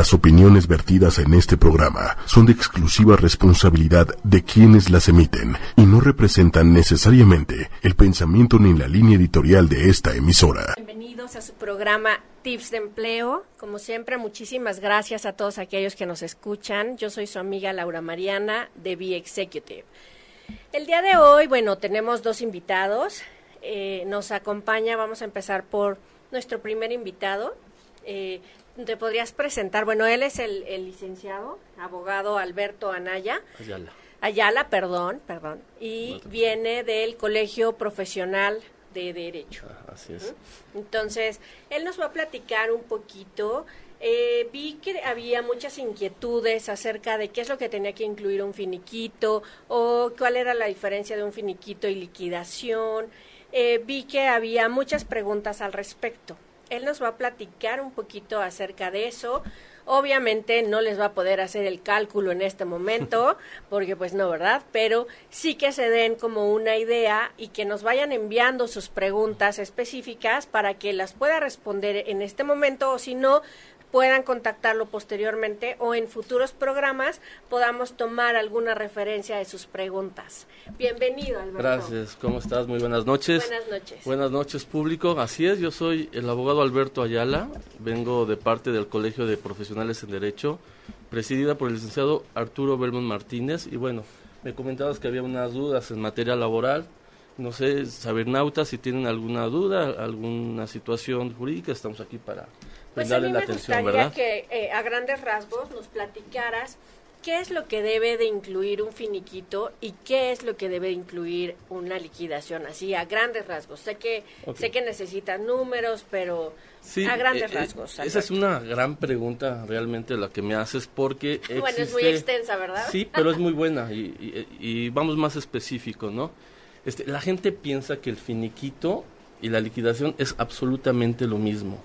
Las opiniones vertidas en este programa son de exclusiva responsabilidad de quienes las emiten y no representan necesariamente el pensamiento ni la línea editorial de esta emisora. Bienvenidos a su programa Tips de Empleo. Como siempre, muchísimas gracias a todos aquellos que nos escuchan. Yo soy su amiga Laura Mariana de Be Executive. El día de hoy, bueno, tenemos dos invitados. Eh, nos acompaña, vamos a empezar por nuestro primer invitado. Eh, ¿Te podrías presentar? Bueno, él es el, licenciado, abogado Alberto Anaya. Ayala. Ayala, perdón, perdón. Y viene del Colegio Profesional de Derecho. Ah, así es. Entonces, él nos va a platicar un poquito. Eh, vi que había muchas inquietudes acerca de qué es lo que tenía que incluir un finiquito o cuál era la diferencia de un finiquito y liquidación. Eh, vi que había muchas preguntas al respecto. Él nos va a platicar un poquito acerca de eso. Obviamente no les va a poder hacer el cálculo en este momento, porque pues no, ¿verdad? Pero sí que se den como una idea y que nos vayan enviando sus preguntas específicas para que las pueda responder en este momento o si no, puedan contactarlo posteriormente o en futuros programas podamos tomar alguna referencia de sus preguntas. Bienvenido, Alberto. Gracias, ¿cómo estás? Muy buenas noches. Buenas noches. Buenas noches, público. Así es, yo soy el abogado Alberto Ayala, vengo de parte del Colegio de Profesionales en Derecho, presidida por el licenciado Arturo Belmont Martínez. Y bueno, me comentabas que había unas dudas en materia laboral. No sé, saber nautas, si tienen alguna duda, alguna situación jurídica, estamos aquí para pues a mí me gustaría que eh, a grandes rasgos nos platicaras qué es lo que debe de incluir un finiquito y qué es lo que debe incluir una liquidación, así a grandes rasgos. Sé que sé que necesitan números, pero a grandes eh, eh, rasgos. esa es una gran pregunta realmente la que me haces porque bueno es muy extensa, ¿verdad? Sí, pero es muy buena y, y, vamos más específico, ¿no? Este, la gente piensa que el finiquito y la liquidación es absolutamente lo mismo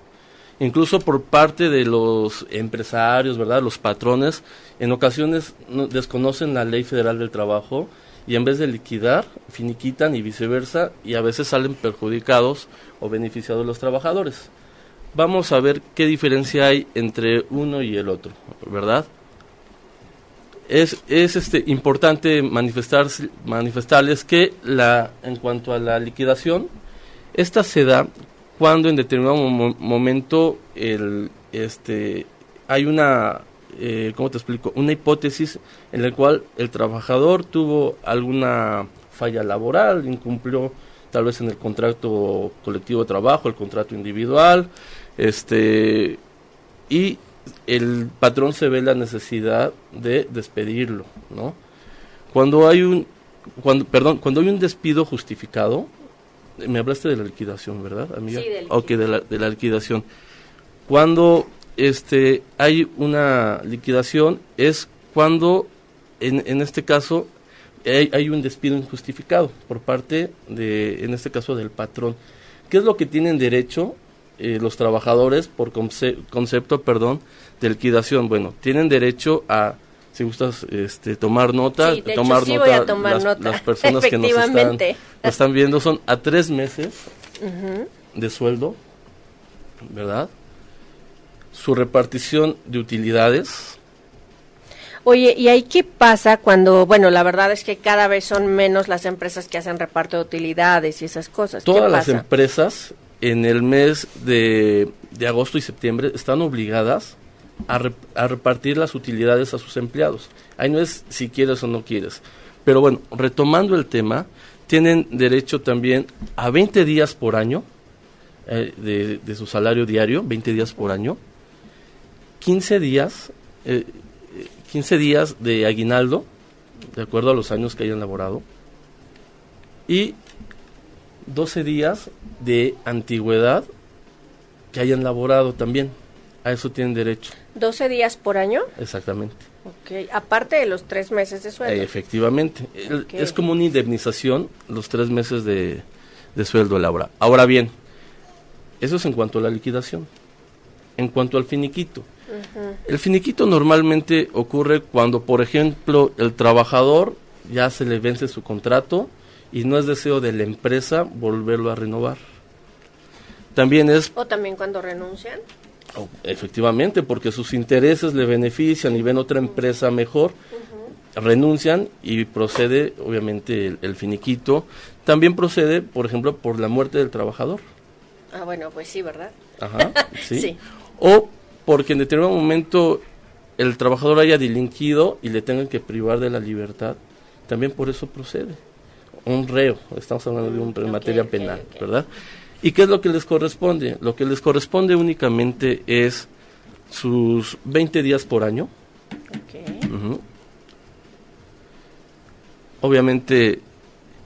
incluso por parte de los empresarios, ¿verdad? Los patrones, en ocasiones desconocen la ley federal del trabajo y en vez de liquidar, finiquitan y viceversa y a veces salen perjudicados o beneficiados los trabajadores. Vamos a ver qué diferencia hay entre uno y el otro, ¿verdad? Es, es este, importante manifestar, manifestarles que la, en cuanto a la liquidación, esta se da cuando en determinado momento el, este, hay una, eh, ¿cómo te explico? Una hipótesis en la cual el trabajador tuvo alguna falla laboral, incumplió tal vez en el contrato colectivo de trabajo, el contrato individual, este, y el patrón se ve la necesidad de despedirlo, ¿no? Cuando hay un, cuando, perdón, cuando hay un despido justificado, me hablaste de la liquidación, ¿verdad, amiga? Sí, de, okay, de, la, de la liquidación. Cuando este, hay una liquidación es cuando, en, en este caso, hay, hay, un despido injustificado por parte de, en este caso, del patrón. ¿Qué es lo que tienen derecho eh, los trabajadores por concepto, perdón, de liquidación? Bueno, tienen derecho a si gustas este, tomar nota, tomar nota, las, personas que nos están, están, viendo son a tres meses de sueldo, ¿verdad? Su repartición de utilidades. Oye, ¿y ahí qué pasa cuando, bueno, la verdad es que cada vez son menos las empresas que hacen reparto de utilidades y esas cosas? Todas las empresas en el mes de, de agosto y septiembre están obligadas a, repartir las utilidades a sus empleados. Ahí no es si quieres o no quieres. Pero bueno, retomando el tema, tienen derecho también a 20 días por año eh, de, su salario diario, 20 días por año, 15 días, eh, 15 días de aguinaldo, de acuerdo a los años que hayan laborado, y 12 días de antigüedad que hayan laborado también. A eso tienen derecho. ¿12 días por año? Exactamente. Ok, aparte de los tres meses de sueldo. efectivamente. Es como una indemnización los tres meses de, sueldo Laura. Ahora bien, eso es en cuanto a la liquidación. En cuanto al finiquito. El finiquito normalmente ocurre cuando, por ejemplo, el trabajador ya se le vence su contrato y no es deseo de la empresa volverlo a renovar. También es... O también cuando renuncian. Efectivamente, porque sus intereses le benefician y ven otra empresa mejor, renuncian y procede, obviamente, el, finiquito. También procede, por ejemplo, por la muerte del trabajador. Ah, bueno, pues sí, ¿verdad? Ajá, sí. O porque en determinado momento el trabajador haya delinquido y le tengan que privar de la libertad, también por eso procede. Un reo, estamos hablando de un reo en materia penal, ¿verdad? ¿Y qué es lo que les corresponde? Lo que les corresponde únicamente es sus 20 días por año. Obviamente,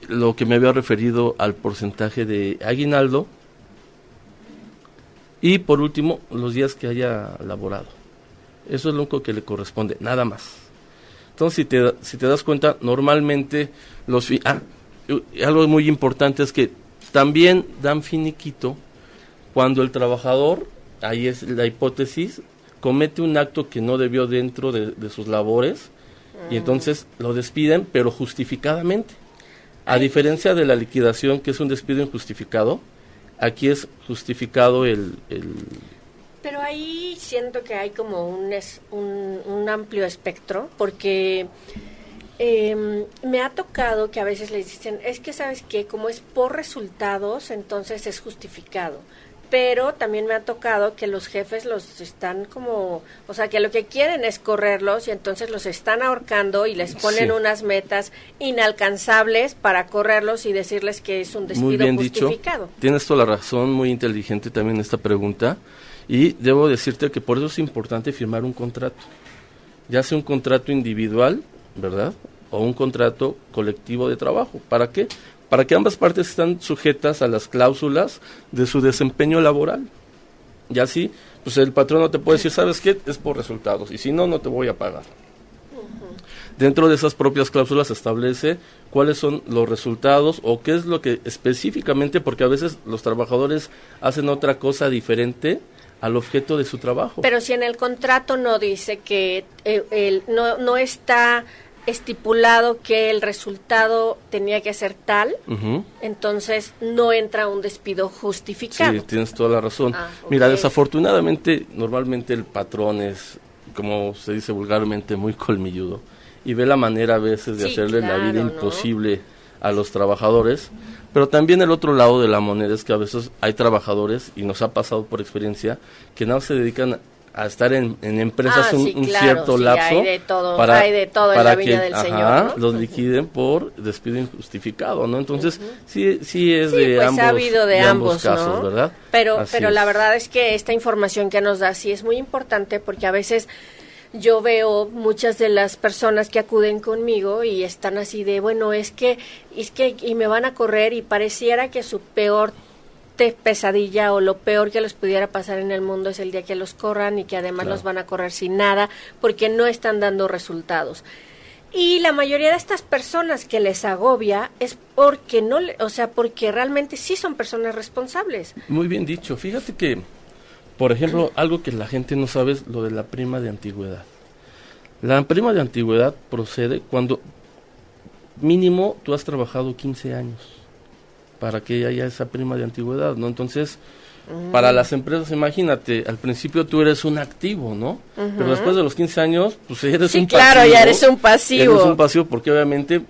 lo que me había referido al porcentaje de aguinaldo. Y por último, los días que haya laborado. Eso es lo único que le corresponde, nada más. Entonces, si te, si te das cuenta, normalmente los... Ah, algo muy importante es que también dan finiquito cuando el trabajador, ahí es la hipótesis, comete un acto que no debió dentro de, sus labores y entonces lo despiden, pero justificadamente. A diferencia de la liquidación, que es un despido injustificado, aquí es justificado el... Pero ahí siento que hay como un, un, un amplio espectro, porque eh, me ha tocado que a veces les dicen, es que sabes que como es por resultados, entonces es justificado. Pero también me ha tocado que los jefes los están como, o sea, que lo que quieren es correrlos y entonces los están ahorcando y les ponen unas metas inalcanzables para correrlos y decirles que es un despido muy bien justificado. Dicho. Tienes toda la razón, muy inteligente también esta pregunta. Y debo decirte que por eso es importante firmar un contrato. Ya sea un contrato individual ¿verdad? O un contrato colectivo de trabajo. ¿Para qué? Para que ambas partes están sujetas a las cláusulas de su desempeño laboral. Y así, pues el patrón no te puede decir, ¿sabes qué? Es por resultados. Y si no, no te voy a pagar. Dentro de esas propias cláusulas se establece cuáles son los resultados o qué es lo que específicamente, porque a veces los trabajadores hacen otra cosa diferente al objeto de su trabajo. Pero si en el contrato no dice que eh, no, no está estipulado que el resultado tenía que ser tal, entonces no entra un despido justificado. Sí, tienes toda la razón. Ah, Mira, desafortunadamente, normalmente el patrón es, como se dice vulgarmente, muy colmilludo y ve la manera a veces de hacerle la vida imposible a los trabajadores pero también el otro lado de la moneda es que a veces hay trabajadores, y nos ha pasado por experiencia, que no se dedican a estar en, empresas ah, un, cierto lapso hay de todo, para, de todo en la vida del Señor, los liquiden por despido injustificado, ¿no? Entonces, sí, sí es de, pues ambos, ha habido de, ambos, casos, ¿verdad? Pero, pero la verdad es que esta información que nos da sí es muy importante porque a veces yo veo muchas de las personas que acuden conmigo y están así de, bueno, es que, es que, y me van a correr y pareciera que su peor pesadilla o lo peor que les pudiera pasar en el mundo es el día que los corran y que además los van a correr sin nada porque no están dando resultados. Y la mayoría de estas personas que les agobia es porque no, o sea, porque realmente sí son personas responsables. Muy bien dicho. Fíjate que por ejemplo, algo que la gente no sabe es lo de la prima de antigüedad. La prima de antigüedad procede cuando mínimo tú has trabajado 15 años para que haya esa prima de antigüedad, ¿no? Entonces, para las empresas, imagínate, al principio tú eres un activo, ¿no? Pero después de los 15 años, pues eres un pasivo. claro, ya eres un pasivo. Eres un pasivo porque obviamente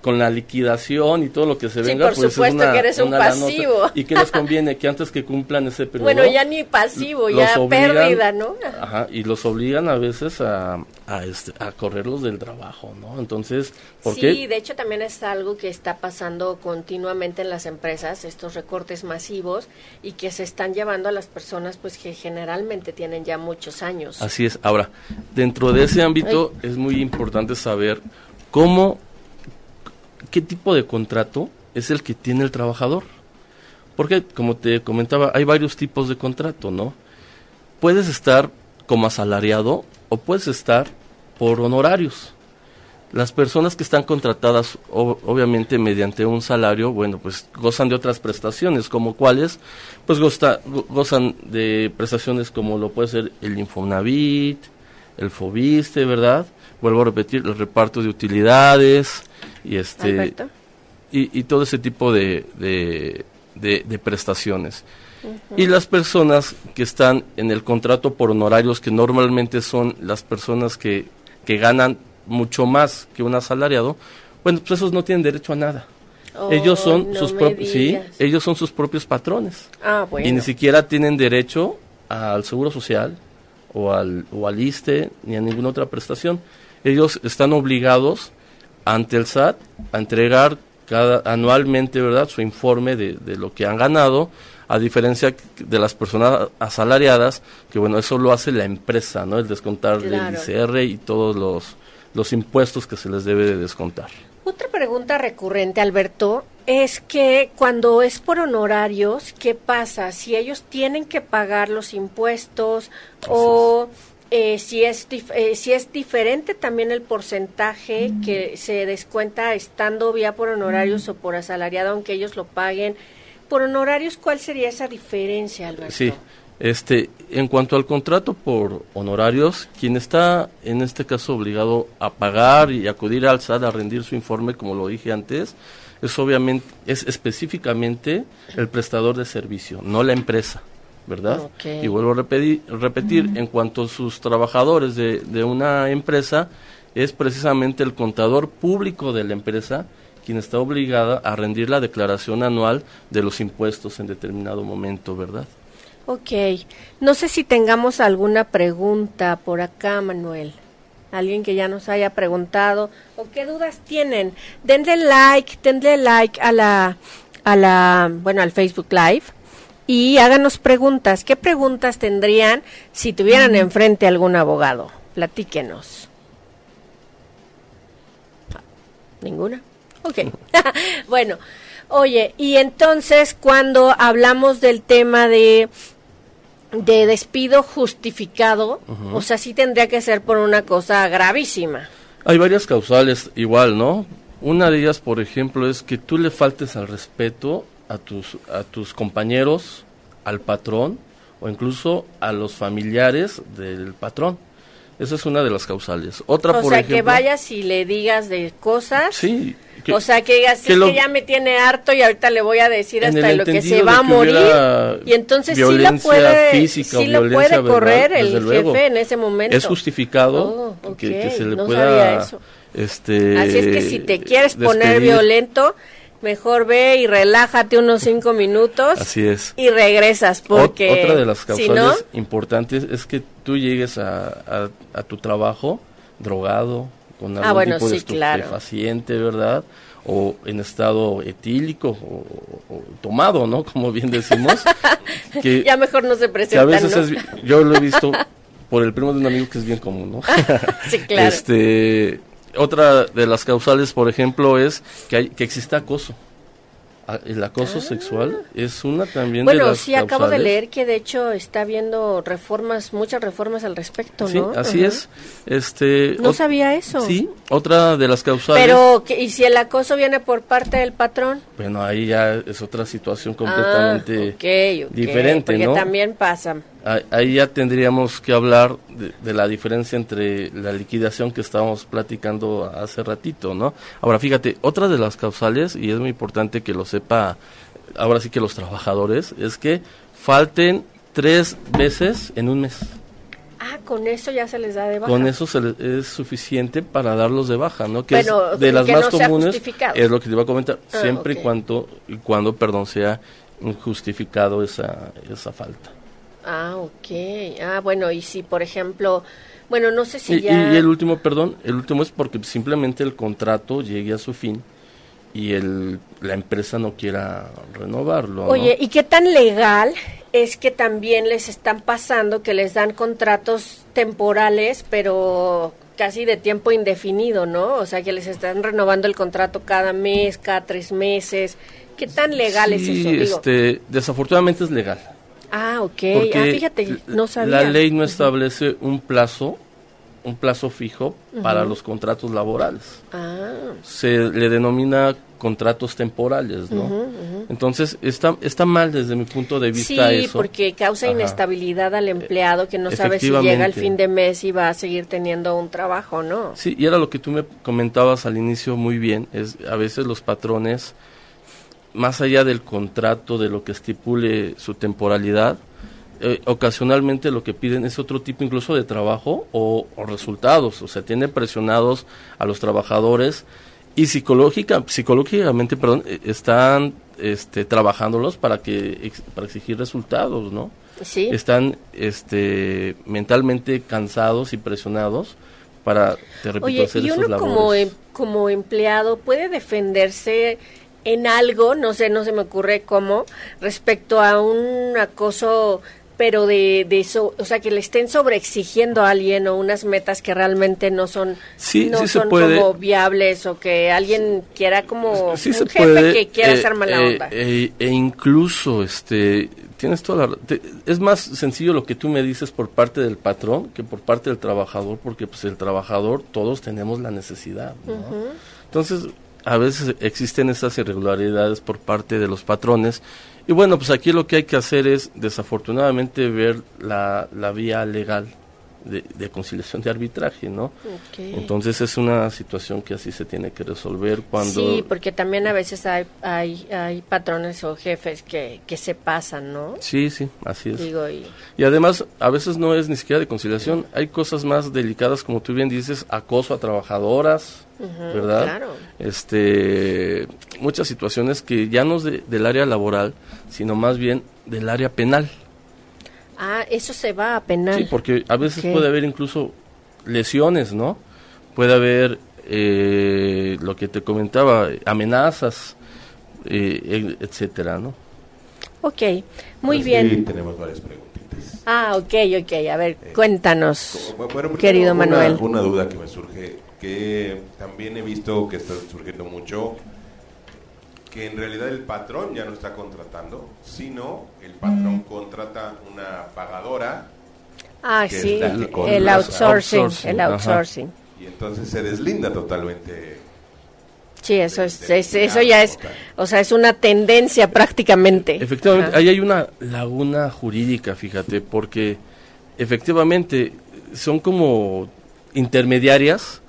con la liquidación y todo lo que se venga, por pues supuesto que eres un pasivo. ¿Y qué les conviene? Que antes que cumplan ese periodo... Bueno, ya ni pasivo, ya pérdida, ¿no? Ajá, y los obligan a veces a, a, este, a correrlos del trabajo, ¿no? Entonces, ¿por sí, qué? Sí, de hecho también es algo que está pasando continuamente en las empresas, estos recortes masivos, y que se están llevando a las personas pues que generalmente tienen ya muchos años. Así es. Ahora, dentro de ese ámbito es muy importante saber cómo qué tipo de contrato es el que tiene el trabajador. Porque, como te comentaba, hay varios tipos de contrato, ¿no? Puedes estar como asalariado o puedes estar por honorarios. Las personas que están contratadas, obviamente mediante un salario, bueno, pues gozan de otras prestaciones, como cuáles, pues gozan de prestaciones como lo puede ser el Infonavit, el Fobiste, ¿verdad? Vuelvo a repetir, el reparto de utilidades, y este y, todo ese tipo de, de, prestaciones. Y las personas que están en el contrato por honorarios, que normalmente son las personas que, que ganan mucho más que un asalariado, bueno, pues esos no tienen derecho a nada. ellos son sus propios, sí, ellos son sus propios patrones. Ah, bueno. Y ni siquiera tienen derecho al seguro social o al, o al ISTE ni a ninguna otra prestación. Ellos están obligados ante el SAT a entregar cada anualmente, ¿verdad?, su informe de, de lo que han ganado, a diferencia de las personas asalariadas, que bueno, eso lo hace la empresa, ¿no? El descontar del ICR y todos los, los impuestos que se les debe de descontar. Otra pregunta recurrente, Alberto, es que cuando es por honorarios, ¿qué pasa? Si ellos tienen que pagar los impuestos o eh, si, es eh, si es diferente también el porcentaje que se descuenta estando vía por honorarios o por asalariado, aunque ellos lo paguen. Por honorarios, ¿cuál sería esa diferencia, Alberto? Sí, este, en cuanto al contrato por honorarios, quien está en este caso obligado a pagar y acudir al SAT a rendir su informe, como lo dije antes, es obviamente, es específicamente el prestador de servicio, no la empresa, ¿verdad? Y vuelvo a repetir, repetir en cuanto a sus trabajadores de, de una empresa, es precisamente el contador público de la empresa quien está obligada a rendir la declaración anual de los impuestos en determinado momento, ¿verdad? Ok, no sé si tengamos alguna pregunta por acá, Manuel. Alguien que ya nos haya preguntado o qué dudas tienen. Denle like, denle like a la, a la, bueno, al Facebook Live y háganos preguntas. ¿Qué preguntas tendrían si tuvieran enfrente algún abogado? Platíquenos. ¿Ninguna? Ok. bueno, oye, y entonces cuando hablamos del tema de de despido justificado, o sea, sí tendría que ser por una cosa gravísima. Hay varias causales igual, ¿no? Una de ellas, por ejemplo, es que tú le faltes al respeto a tus, a tus compañeros, al patrón o incluso a los familiares del patrón. Esa es una de las causales. Otra, o sea, que vayas y le digas de cosas. Sí, o sea, que digas, que, es que ya me tiene harto y ahorita le voy a decir hasta lo que se va a morir. Y entonces sí la puede, sí lo puede correr el jefe en ese momento. Es justificado oh, que, se le pueda... Este, Así es que si te quieres poner violento, mejor ve y relájate unos cinco minutos. Así es. Y regresas, porque... otra de las causales importantes es que tú llegues a, a tu trabajo drogado, con ah, algún tipo de estupefaciente, ¿verdad? O en estado etílico o, tomado, ¿no? Como bien decimos. que, ya mejor no se presenta, a veces yo lo he visto por el primo de un amigo que es bien común, ¿no? sí, claro. Este, otra de las causales, por ejemplo, es que, hay, que exista acoso. Ah, el acoso ah. sexual es una también bueno, de las sí, acabo de leer que de hecho está habiendo reformas, muchas reformas al respecto, ¿no? Sí, así es. Este, no sabía eso. Sí, otra de las causales. Pero, ¿y si el acoso viene por parte del patrón? Bueno, ahí ya es otra situación completamente ah, diferente, porque también pasa ahí ya tendríamos que hablar de, la diferencia entre la liquidación que estábamos platicando hace ratito, ¿no? Ahora, fíjate, otra de las causales, y es muy importante que lo sepa ahora sí que los trabajadores, es que falten tres veces en un mes. Ah, con eso ya se les da de baja. Con eso es suficiente para darlos de baja, ¿no? Que es de las más comunes. Es lo que te iba a comentar, ah, siempre y cuando, y cuando, perdón, sea injustificado esa, esa falta. Ah, ok. Ah, bueno, y si, por ejemplo, bueno, no sé si y, ya... Y el último, perdón, el último es porque simplemente el contrato llegue a su fin y el, la empresa no quiera renovarlo. Oye, ¿y qué tan legal es que también les están pasando que les dan contratos temporales, pero casi de tiempo indefinido, ¿no? O sea, que les están renovando el contrato cada mes, cada tres meses. ¿Qué tan legal es eso? Este, desafortunadamente es legal. Ah, ok. ah, fíjate, no sabía. La ley no establece un plazo, un plazo fijo para los contratos laborales. Ah. Se le denomina contratos temporales, ¿no? Entonces, está, está mal desde mi punto de vista sí, porque causa inestabilidad al empleado que no sabe si llega el fin de mes y va a seguir teniendo un trabajo, ¿no? Sí, y era lo que tú me comentabas al inicio muy bien, es a veces los patrones más allá del contrato, de lo que estipule su temporalidad, eh, ocasionalmente lo que piden es otro tipo incluso de trabajo o, resultados, o sea, tiene presionados a los trabajadores y psicológica, psicológicamente, perdón, eh, están este, trabajándolos para que para exigir resultados, ¿no? Sí. Están este, mentalmente cansados y presionados para, te repito, Oye, hacer y uno como, em, como empleado puede defenderse en algo, no sé, no se me ocurre cómo, respecto a un acoso pero de, de eso, o sea, que le estén sobreexigiendo a alguien o unas metas que realmente no son, no son como viables o que alguien quiera como sí un jefe puede, que quiera eh, hacer mala eh, onda. eh, e incluso, este, tienes toda la, te- es más sencillo lo que tú me dices por parte del patrón que por parte del trabajador, porque pues el trabajador todos tenemos la necesidad, ¿no? Entonces, a veces existen esas irregularidades por parte de los patrones. Y bueno, pues aquí lo que hay que hacer es, desafortunadamente, ver la, la vía legal de, de conciliación de arbitraje, ¿no? Entonces es una situación que así se tiene que resolver cuando... Sí, porque también a veces hay, hay, hay patrones o jefes que, que se pasan, ¿no? Sí, sí, así es. Digo, y, Y además, a veces no es ni siquiera de conciliación, hay cosas más delicadas, como tú bien dices, acoso a trabajadoras, ¿verdad? claro. Este, muchas situaciones que ya no es de- del área laboral, sino más bien del área penal. ah, eso se va a penal. Sí, porque a veces puede haber incluso lesiones, ¿no? Puede haber eh, lo que te comentaba, amenazas, eh, e- etcétera, ¿no? Ok, muy Pues bien. Sí, tenemos varias preguntitas. Ah, ok, ok. A ver, cuéntanos, Bueno, querido una- Manuel. Una duda que me surge, que también he visto que está surgiendo mucho, que en realidad el patrón ya no está contratando, sino el patrón contrata una pagadora Ah, que sí, el outsourcing, outsourcing, el ajá. outsourcing. y entonces se deslinda totalmente. Sí, eso de- es, eso ya es, o sea, es una tendencia prácticamente. Efectivamente, Ajá. ahí hay una laguna jurídica, fíjate, porque efectivamente son como intermediarias,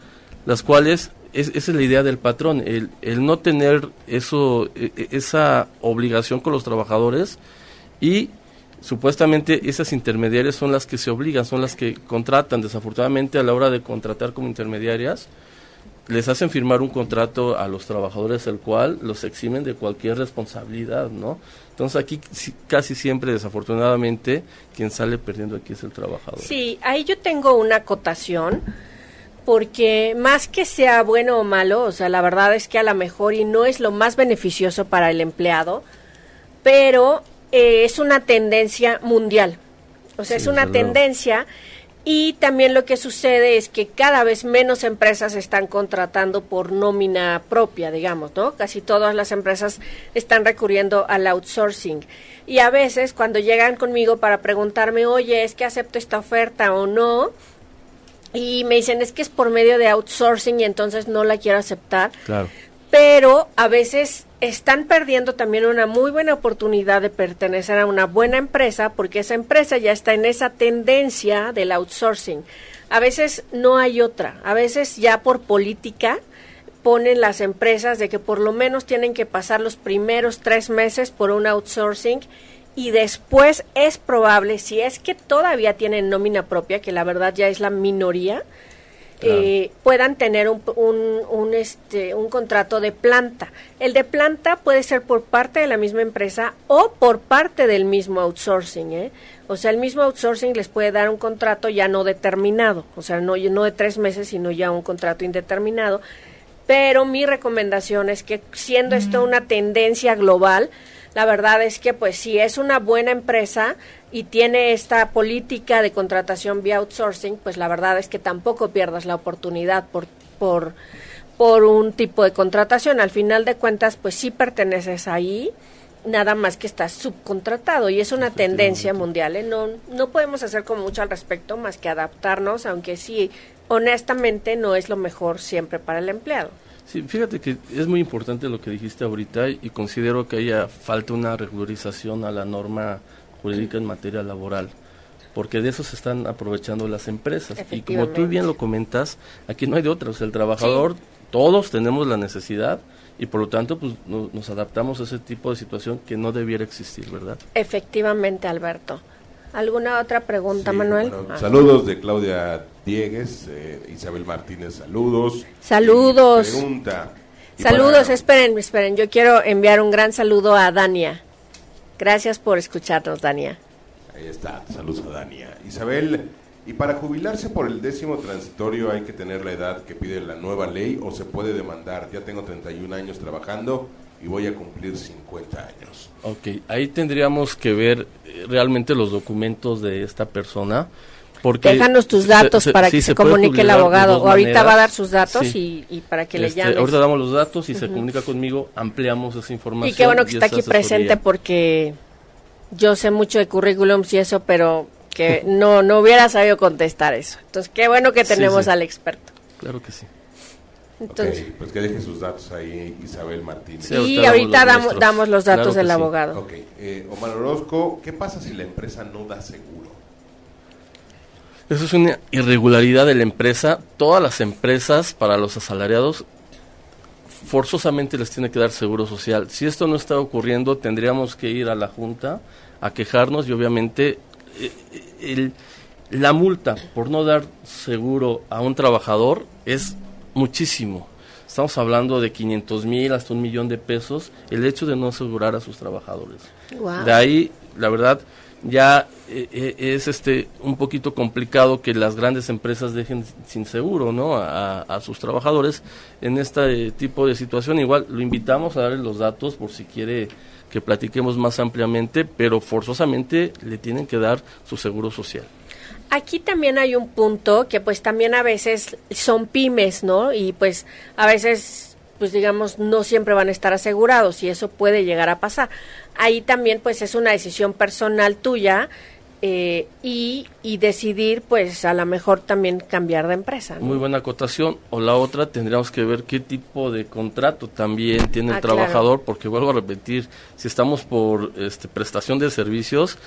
las cuales, es, esa es la idea del patrón, el, el no tener eso, e- e- esa obligación con los trabajadores y supuestamente esas intermediarias son las que se obligan, son las que contratan, desafortunadamente a la hora de contratar como intermediarias, les hacen firmar un contrato a los trabajadores el cual los eximen de cualquier responsabilidad, ¿no? Entonces aquí casi siempre, desafortunadamente, quien sale perdiendo aquí es el trabajador. Sí, ahí yo tengo una acotación, porque más que sea bueno o malo, o sea, la verdad es que a lo mejor y no es lo más beneficioso para el empleado, pero eh, es una tendencia mundial. O sea, Sí, es una tendencia y también lo que sucede es que cada vez menos empresas están contratando por nómina propia, digamos, ¿no? Casi todas las empresas están recurriendo al outsourcing. Y a veces cuando llegan conmigo para preguntarme, oye, es que acepto esta oferta o no, y me dicen, es que es por medio de outsourcing y entonces no la quiero aceptar, Claro. pero a veces están perdiendo también una muy buena oportunidad de pertenecer a una buena empresa porque esa empresa ya está en esa tendencia del outsourcing. A veces no hay otra, a veces ya por política ponen las empresas de que por lo menos tienen que pasar los primeros tres meses por un outsourcing y después es probable, si es que todavía tienen nómina propia, que la verdad ya es la minoría, eh, puedan tener un, un, un, este, un contrato de planta. El de planta puede ser por parte de la misma empresa o por parte del mismo outsourcing. ¿eh? O sea, el mismo outsourcing les puede dar un contrato ya no determinado, o sea, no, no de tres meses, sino ya un contrato indeterminado. Pero mi recomendación es que siendo esto una tendencia global, la verdad es que pues si es una buena empresa y tiene esta política de contratación vía outsourcing, pues la verdad es que tampoco pierdas la oportunidad por por por un tipo de contratación. Al final de cuentas, pues sí perteneces ahí, nada más que estás subcontratado y es una tendencia mundial. ¿eh? No no podemos hacer como mucho al respecto más que adaptarnos, aunque sí honestamente no es lo mejor siempre para el empleado. Sí, fíjate que es muy importante lo que dijiste ahorita y considero que haya falta una regularización a la norma jurídica en materia laboral, porque de eso se están aprovechando las empresas. Y como tú bien lo comentas, aquí no hay de otra, o sea, el trabajador, todos tenemos la necesidad y por lo tanto pues nos adaptamos a ese tipo de situación que no debiera existir, ¿verdad? Efectivamente, Alberto. ¿Alguna otra pregunta, Manuel? Ah. Saludos de Claudia Diegues, eh, Isabel Martínez, saludos. Saludos. Pregunta. Saludos, esperen, esperen. Yo quiero enviar un gran saludo a Dania. Gracias por escucharnos, Dania. Ahí está, saludos a Dania. Isabel, ¿y para jubilarse por el décimo transitorio hay que tener la edad que pide la nueva ley o se puede demandar? Ya tengo 31 años trabajando y voy a cumplir 50 años. Ok, ahí tendríamos que ver realmente los documentos de esta persona. Porque Déjanos tus datos para que se, comunique el abogado. O ahorita va a dar sus datos y, para que le este, llames. Ahorita damos los datos y se comunica conmigo, ampliamos esa información. Y qué bueno que está aquí presente porque yo sé mucho de currículums y eso, pero que no, no hubiera sabido contestar eso. Entonces, qué bueno que tenemos al experto. Claro que sí. Entonces, pues que deje sus datos ahí Isabel Martínez. y ahorita damos, damos, los datos del abogado. Ok, eh, Omar Orozco, ¿qué pasa si la empresa no da seguro? Eso es una irregularidad de la empresa. Todas las empresas para los asalariados forzosamente les tiene que dar seguro social. Si esto no está ocurriendo, tendríamos que ir a la Junta a quejarnos y obviamente eh, el, la multa por no dar seguro a un trabajador es muchísimo. Estamos hablando de 500 mil hasta un millón de pesos el hecho de no asegurar a sus trabajadores. De ahí, la verdad, ya eh, eh, es este un poquito complicado que las grandes empresas dejen sin seguro ¿no? a, sus trabajadores en este tipo de situación. Igual lo invitamos a darle los datos por si quiere que platiquemos más ampliamente, pero forzosamente le tienen que dar su seguro social. Aquí también hay un punto que pues también a veces son pymes, ¿no? Y pues a veces pues digamos no siempre van a estar asegurados y eso puede llegar a pasar. Ahí también pues es una decisión personal tuya eh, y, y, decidir pues a lo mejor también cambiar de empresa. Muy buena acotación. O la otra tendríamos que ver qué tipo de contrato también tiene el ah, trabajador, porque vuelvo a repetir, si estamos por este, prestación de servicios,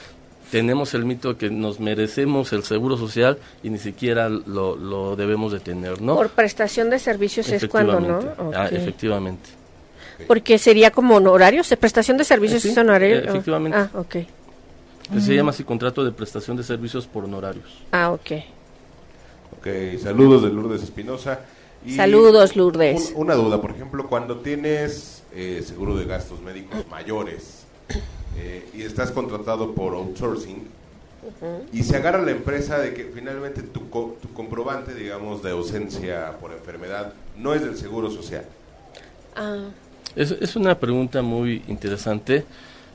tenemos el mito de que nos merecemos el seguro social y ni siquiera lo, debemos de tener, ¿no? Por prestación de servicios es cuando, ¿no? Ah, efectivamente. Porque sería como honorarios, prestación de servicios es honorario. Eh, efectivamente. Ah, ok. Se llama así contrato de prestación de servicios por honorarios. Ah, ok. Ok, saludos de Lourdes Espinosa. Saludos, Lourdes. una duda, por ejemplo, cuando tienes eh, seguro de gastos médicos mayores, eh, y estás contratado por outsourcing y se agarra la empresa de que finalmente tu, tu comprobante, digamos, de ausencia por enfermedad no es del seguro social. Ah. Es, es una pregunta muy interesante.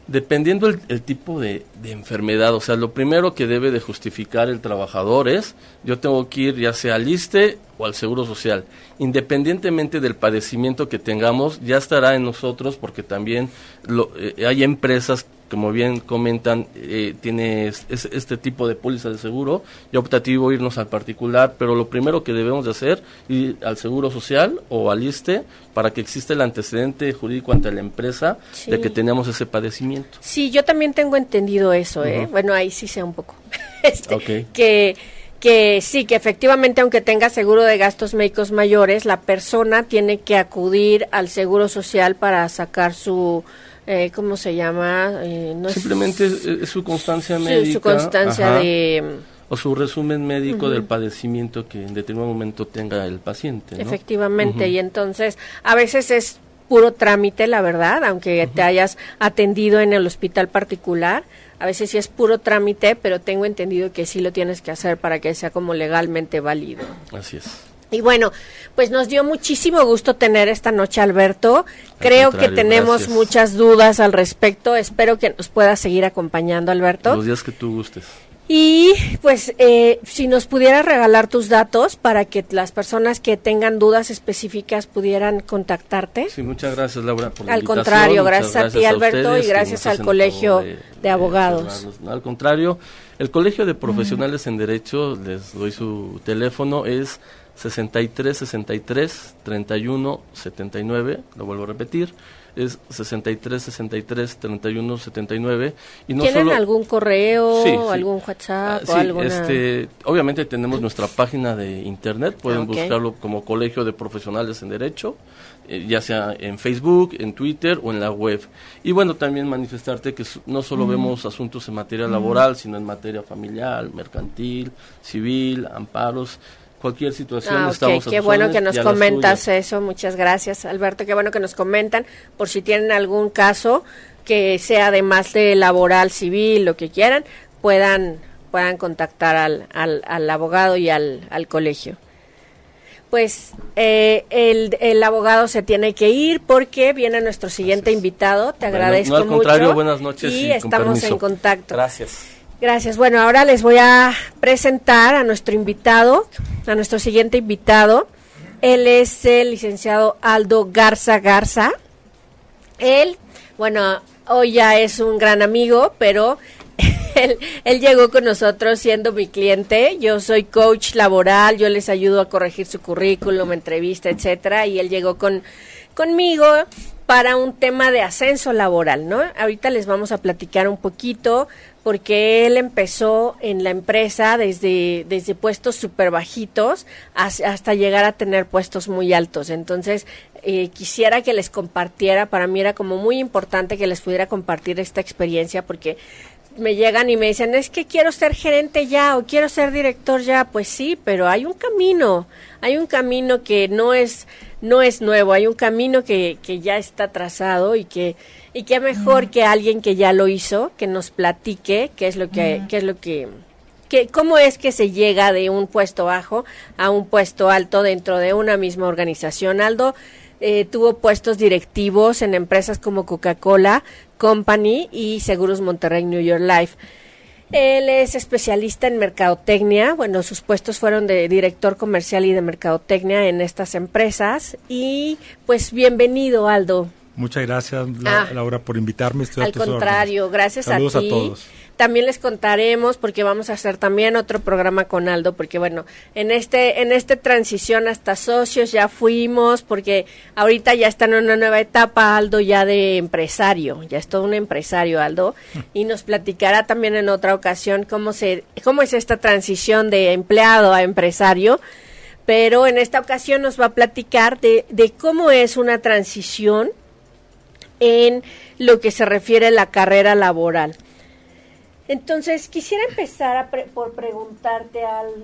Dependiendo el, tipo de, de, enfermedad, o sea, lo primero que debe de justificar el trabajador es, yo tengo que ir ya sea al ISTE o al Seguro Social. Independientemente del padecimiento que tengamos, ya estará en nosotros porque también lo, eh, hay empresas como bien comentan, eh, tiene este tipo de póliza de seguro. Yo optativo irnos al particular, pero lo primero que debemos de hacer ir al seguro social o al ISTE para que exista el antecedente jurídico ante la empresa de que tenemos ese padecimiento. Sí, yo también tengo entendido eso, ¿eh? Bueno, ahí sí sé un poco. este, Que que sí, que efectivamente aunque tenga seguro de gastos médicos mayores, la persona tiene que acudir al seguro social para sacar su eh, ¿cómo se llama? Eh, Simplemente es, su constancia médica. su constancia de... O su resumen médico del padecimiento que en determinado momento tenga el paciente. Efectivamente, y entonces a veces es puro trámite, la verdad, aunque te hayas atendido en el hospital particular. A veces sí es puro trámite, pero tengo entendido que sí lo tienes que hacer para que sea como legalmente válido. Así es. Y bueno, pues nos dio muchísimo gusto tener esta noche Alberto. Creo que tenemos muchas dudas al respecto. Espero que nos pueda seguir acompañando Alberto. Los días que tú gustes. Y pues eh, si nos pudieras regalar tus datos para que las personas que tengan dudas específicas pudieran contactarte. Sí, muchas gracias Laura por la Al contrario, gracias, a ti Alberto y gracias al Colegio de, Abogados. al contrario, el Colegio de Profesionales en Derecho, les doy su teléfono, es 63 63 31 79, lo vuelvo a repetir. es 63 63 31 79 y no ¿Tienen algún correo, algún WhatsApp ah, o alguna... este, obviamente tenemos nuestra página de internet, pueden buscarlo como Colegio de Profesionales en Derecho, eh, ya sea en Facebook, en Twitter o en la web. Y bueno, también manifestarte que no solo mm. vemos asuntos en materia laboral, sino en materia familiar, mercantil, civil, amparos cualquier situación ah, estamos Qué bueno que nos comentas eso, muchas gracias Alberto, qué bueno que nos comentan por si tienen algún caso que sea además de laboral, civil, lo que quieran, puedan puedan contactar al, al, abogado y al, al colegio. Pues eh, el, el, abogado se tiene que ir porque viene nuestro siguiente invitado. Te agradezco no, al contrario, buenas noches y, estamos en contacto. Gracias. Gracias. Bueno, ahora les voy a presentar a nuestro invitado, a nuestro siguiente invitado. Él es el licenciado Aldo Garza Garza. Él, bueno, hoy ya es un gran amigo, pero él, llegó con nosotros siendo mi cliente. Yo soy coach laboral, yo les ayudo a corregir su currículum, entrevista, etcétera, y él llegó con conmigo para un tema de ascenso laboral, ¿no? Ahorita les vamos a platicar un poquito porque él empezó en la empresa desde, desde puestos súper bajitos hasta llegar a tener puestos muy altos. Entonces, eh, quisiera que les compartiera, para mí era como muy importante que les pudiera compartir esta experiencia porque me llegan y me dicen, es que quiero ser gerente ya o quiero ser director ya. Pues sí, pero hay un camino, hay un camino que no es, no es nuevo, hay un camino que, que ya está trazado y que y qué mejor que alguien que ya lo hizo, que nos platique qué es lo que, qué es lo que, que, cómo es que se llega de un puesto bajo a un puesto alto dentro de una misma organización. Aldo eh, tuvo puestos directivos en empresas como Coca-Cola Company y Seguros Monterrey New York Life. Él es especialista en mercadotecnia. Bueno, sus puestos fueron de director comercial y de mercadotecnia en estas empresas. Y pues bienvenido, Aldo. Muchas gracias, ah. Laura, por invitarme. al contrario, gracias a ti. a todos. También les contaremos porque vamos a hacer también otro programa con Aldo porque bueno, en este en esta transición hasta socios ya fuimos porque ahorita ya está en una nueva etapa Aldo ya de empresario, ya es todo un empresario Aldo y nos platicará también en otra ocasión cómo se cómo es esta transición de empleado a empresario pero en esta ocasión nos va a platicar de, de cómo es una transición en lo que se refiere a la carrera laboral. Entonces, quisiera empezar por preguntarte,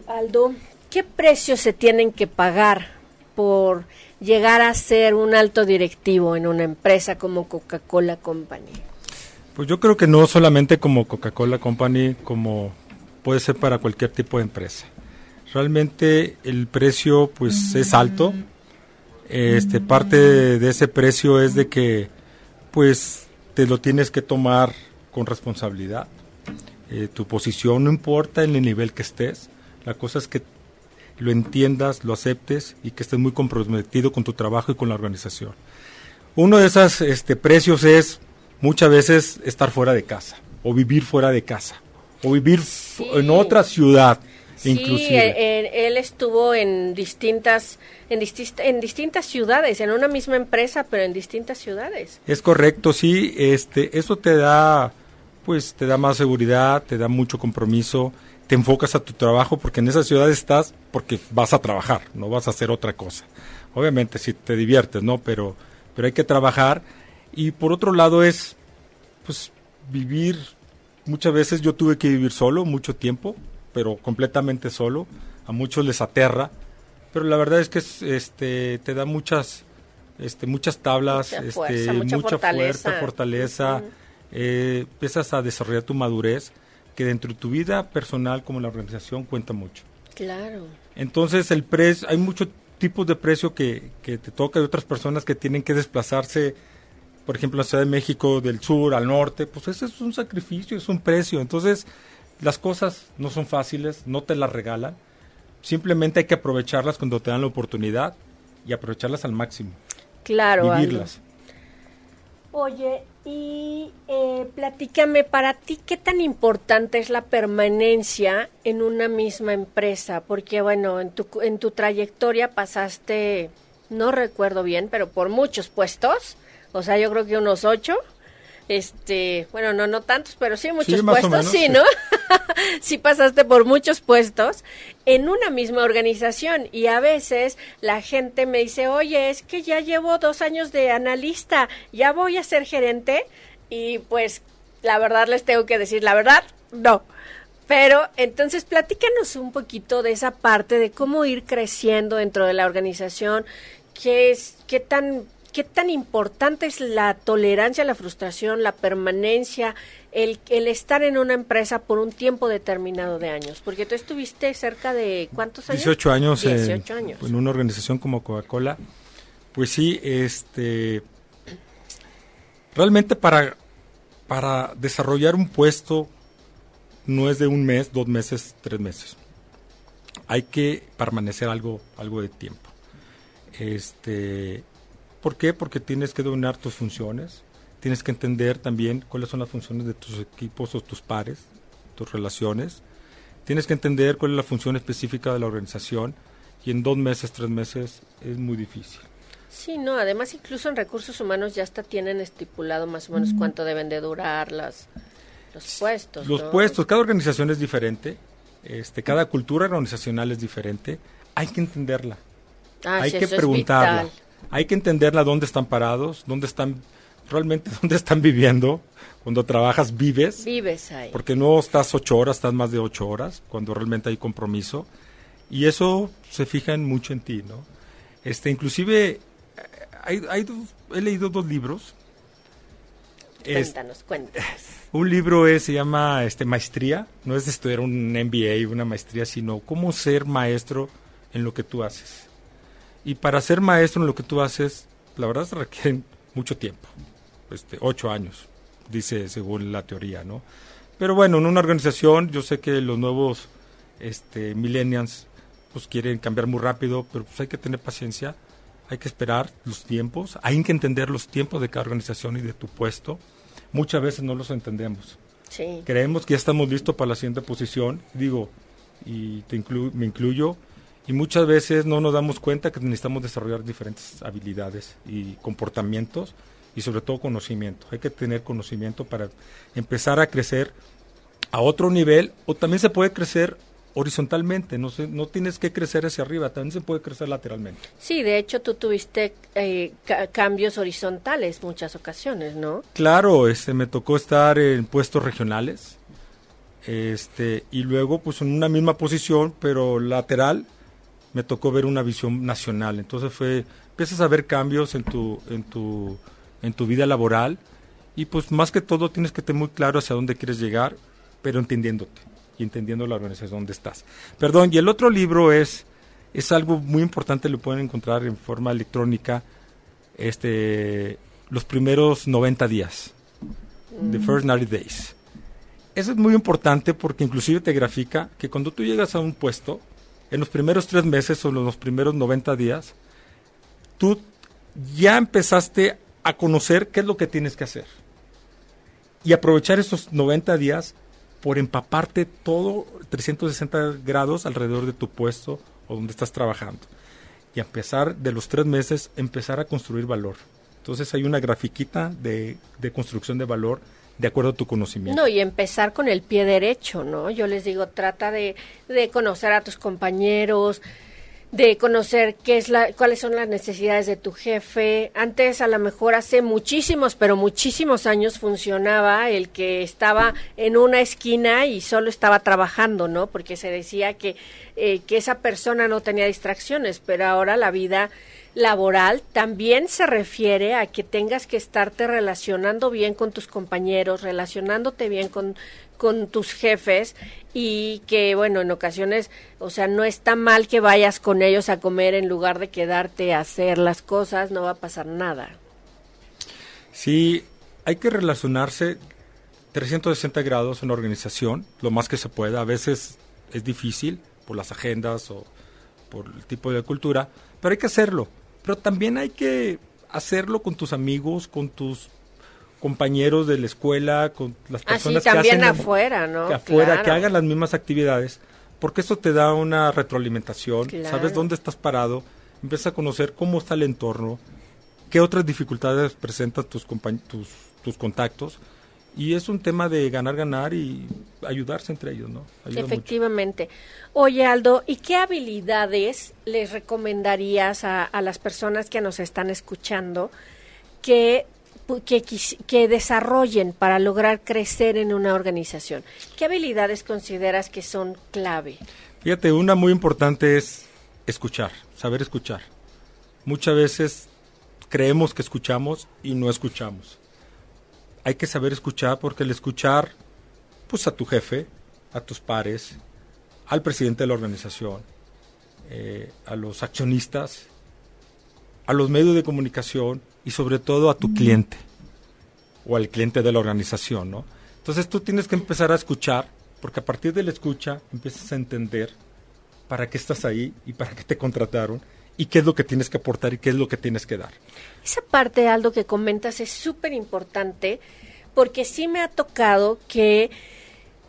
Aldo, ¿qué precios se tienen que pagar por llegar a ser un alto directivo en una empresa como Coca-Cola Company? Pues yo creo que no solamente como Coca-Cola Company, como puede ser para cualquier tipo de empresa. Realmente el precio pues es alto. Este parte de ese precio es de que pues te lo tienes que tomar con responsabilidad. Eh, tu posición no importa en el nivel que estés, la cosa es que lo entiendas, lo aceptes y que estés muy comprometido con tu trabajo y con la organización. Uno de esos este, precios es muchas veces estar fuera de casa o vivir fuera de casa o vivir en otra ciudad Sí, Él, estuvo en distintas, en, en distintas ciudades, en una misma empresa, pero en distintas ciudades. Es correcto, sí. Este, eso te da, pues, te da más seguridad, te da mucho compromiso, te enfocas a tu trabajo porque en esa ciudad estás porque vas a trabajar, no vas a hacer otra cosa. Obviamente, si te diviertes, ¿no? Pero, pero hay que trabajar. Y por otro lado es, pues, vivir. Muchas veces yo tuve que vivir solo mucho tiempo pero completamente solo. A muchos les aterra, pero la verdad es que este te da muchas este muchas tablas, mucha, este, mucha, fortaleza, fuerza, fortaleza eh, empiezas a desarrollar tu madurez que dentro de tu vida personal como la organización cuenta mucho. Claro. Entonces el precio, hay muchos tipos de precio que, que te toca de otras personas que tienen que desplazarse, por ejemplo, en la Ciudad de México, del sur al norte, pues ese es un sacrificio, es un precio. Entonces, las cosas no son fáciles, no te las regalan. Simplemente hay que aprovecharlas cuando te dan la oportunidad y aprovecharlas al máximo. Claro. Vivirlas. Oye, y eh, platícame, para ti, ¿qué tan importante es la permanencia en una misma empresa? Porque, bueno, en tu, en tu trayectoria pasaste, no recuerdo bien, pero por muchos puestos, o sea, yo creo que unos ocho. Este, bueno, no, no tantos, pero sí muchos puestos, sí, ¿no? sí pasaste por muchos puestos en una misma organización y a veces la gente me dice, oye, es que ya llevo dos años de analista, ya voy a ser gerente y pues la verdad les tengo que decir, la verdad, no. Pero entonces platícanos un poquito de esa parte de cómo ir creciendo dentro de la organización, qué es, qué tan, qué tan importante es la tolerancia a la frustración, la permanencia, el, el estar en una empresa por un tiempo determinado de años. Porque tú estuviste cerca de cuántos años? 18 años, 18 años. en una organización como Coca-Cola. Pues sí, este realmente para, para desarrollar un puesto no es de un mes, dos meses, tres meses. Hay que permanecer algo, algo de tiempo. Este, ¿Por qué? Porque tienes que dominar tus funciones, tienes que entender también cuáles son las funciones de tus equipos o tus pares, tus relaciones. Tienes que entender cuál es la función específica de la organización y en dos meses, tres meses es muy difícil. Sí, no, además incluso en recursos humanos ya hasta tienen estipulado más o menos cuánto deben de durar las, los puestos. Los puestos, cada organización es diferente, este, cada cultura organizacional es diferente, hay que entenderla, ah, hay que preguntarla, hay que entenderla dónde están parados, dónde están, realmente dónde están viviendo. Cuando trabajas vives. Vives ahí. Porque no estás ocho horas, estás más de ocho horas, cuando realmente hay compromiso. Y eso se fija mucho en ti, ¿no? Este, inclusive, hay, hay, he leído dos libros. Cuéntanos, cuéntanos. Un libro es, se llama este, Maestría, no es de estudiar un MBA, una maestría, sino cómo ser maestro en lo que tú haces. Y para ser maestro en lo que tú haces, la verdad se requieren mucho tiempo, este, ocho años, dice según la teoría, ¿no? Pero bueno, en una organización, yo sé que los nuevos este, millennials pues quieren cambiar muy rápido, pero pues hay que tener paciencia, hay que esperar los tiempos, hay que entender los tiempos de cada organización y de tu puesto muchas veces no los entendemos. Creemos que ya estamos listos para la siguiente posición, digo, y te me incluyo, y muchas veces no nos damos cuenta que necesitamos desarrollar diferentes habilidades y comportamientos y sobre todo conocimiento. Hay que tener conocimiento para empezar a crecer a otro nivel o también se puede crecer horizontalmente, no, no tienes que crecer hacia arriba, también se puede crecer lateralmente. Sí, de hecho tú tuviste eh, cambios horizontales muchas ocasiones, ¿no? Claro, este, me tocó estar en puestos regionales, este, y luego pues en una misma posición, pero lateral, me tocó ver una visión nacional. Entonces fue, empiezas a ver cambios en tu, en tu, en tu vida laboral, y pues más que todo tienes que tener muy claro hacia dónde quieres llegar, pero entendiéndote y entendiendo la organización donde estás. Perdón, y el otro libro es, es algo muy importante, lo pueden encontrar en forma electrónica, este, los primeros 90 días, The mm. First 90 Days. Eso es muy importante porque inclusive te grafica que cuando tú llegas a un puesto, en los primeros tres meses o en los primeros 90 días, tú ya empezaste a conocer qué es lo que tienes que hacer. Y aprovechar esos 90 días por empaparte todo 360 grados alrededor de tu puesto o donde estás trabajando. Y a empezar de los tres meses, empezar a construir valor. Entonces hay una grafiquita de, de construcción de valor de acuerdo a tu conocimiento. No, y empezar con el pie derecho, ¿no? Yo les digo, trata de, de conocer a tus compañeros, de conocer qué es la, cuáles son las necesidades de tu jefe. Antes, a lo mejor hace muchísimos, pero muchísimos años funcionaba el que estaba en una esquina y solo estaba trabajando, ¿no? Porque se decía que, eh, que esa persona no tenía distracciones, pero ahora la vida laboral también se refiere a que tengas que estarte relacionando bien con tus compañeros, relacionándote bien con, con tus jefes y que, bueno, en ocasiones, o sea, no está mal que vayas con ellos a comer en lugar de quedarte a hacer las cosas, no va a pasar nada. Sí, hay que relacionarse 360 grados en la organización, lo más que se pueda. A veces es difícil por las agendas o por el tipo de cultura, pero hay que hacerlo pero también hay que hacerlo con tus amigos, con tus compañeros de la escuela, con las ah, personas que hacen afuera, ¿no? Que afuera, que hagan las mismas actividades, porque eso te da una retroalimentación, sabes dónde estás parado, empiezas a conocer cómo está el entorno, qué otras dificultades presentan tus, tus, tus contactos. Y es un tema de ganar, ganar y ayudarse entre ellos, ¿no? Efectivamente. Oye, Aldo, ¿y qué habilidades les recomendarías a, a las personas que nos están escuchando que que, que, desarrollen para lograr crecer en una organización? ¿Qué habilidades consideras que son clave? Fíjate, una muy importante es escuchar, saber escuchar. Muchas veces creemos que escuchamos y no escuchamos. Hay que saber escuchar porque el escuchar, pues a tu jefe, a tus pares, al presidente de la organización, eh, a los accionistas, a los medios de comunicación, y sobre todo a tu cliente o al cliente de la organización, ¿no? Entonces tú tienes que empezar a escuchar, porque a partir de la escucha empiezas a entender para qué estás ahí y para qué te contrataron y qué es lo que tienes que aportar y qué es lo que tienes que dar. Esa parte, Aldo, que comentas es súper importante porque sí me ha tocado que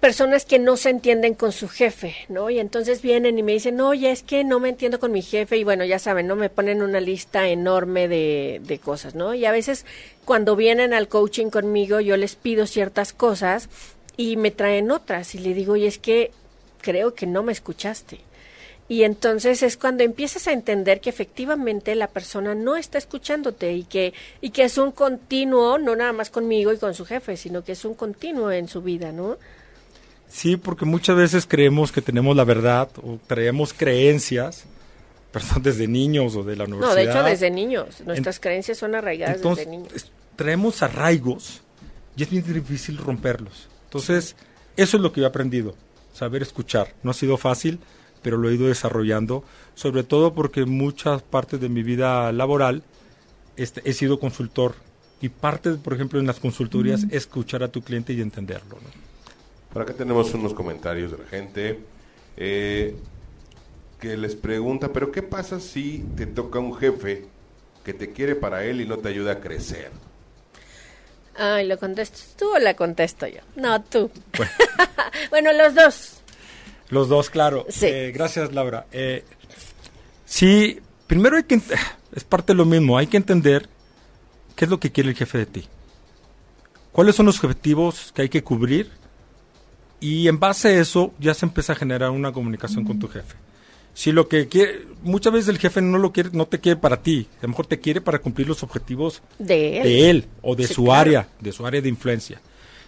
personas que no se entienden con su jefe, ¿no? Y entonces vienen y me dicen, oye, es que no me entiendo con mi jefe y bueno, ya saben, ¿no? Me ponen una lista enorme de, de cosas, ¿no? Y a veces cuando vienen al coaching conmigo yo les pido ciertas cosas y me traen otras y le digo, oye, es que creo que no me escuchaste. Y entonces es cuando empiezas a entender que efectivamente la persona no está escuchándote y que, y que es un continuo, no nada más conmigo y con su jefe, sino que es un continuo en su vida, ¿no? Sí, porque muchas veces creemos que tenemos la verdad o traemos creencias, perdón, desde niños o de la universidad. No, de hecho desde niños. Nuestras creencias son arraigadas desde niños. Traemos arraigos y es bien difícil romperlos. Entonces, eso es lo que he aprendido, saber escuchar. No ha sido fácil, pero lo he ido desarrollando, sobre todo porque muchas partes de mi vida laboral este, he sido consultor y parte, por ejemplo, en las consultorías, es escuchar a tu cliente y entenderlo. ¿no? Por acá tenemos unos comentarios de la gente eh, que les pregunta, pero ¿qué pasa si te toca un jefe que te quiere para él y no te ayuda a crecer? Ay, ¿lo contestas tú o la contesto yo? No, tú. Bueno, los dos. Los dos, claro. Sí. Eh, gracias, Laura. Eh, sí, primero hay que... Es parte de lo mismo, hay que entender qué es lo que quiere el jefe de ti. ¿Cuáles son los objetivos que hay que cubrir? y en base a eso ya se empieza a generar una comunicación con tu jefe. Si lo que quiere, muchas veces el jefe no lo quiere, no te quiere para ti, a lo mejor te quiere para cumplir los objetivos de él, o de su área, de su área de influencia.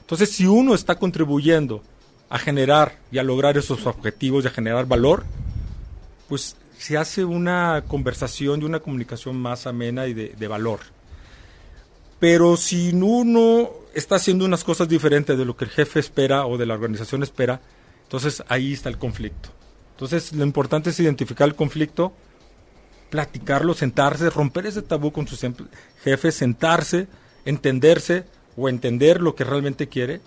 Entonces, si uno está contribuyendo a generar y a lograr esos objetivos y a generar valor, pues se hace una conversación y una comunicación más amena y de, de valor. Pero si uno está haciendo unas cosas diferentes de lo que el jefe espera o de la organización espera, entonces ahí está el conflicto. Entonces lo importante es identificar el conflicto, platicarlo, sentarse, romper ese tabú con sus jefes, sentarse, entenderse o entender lo que realmente quiere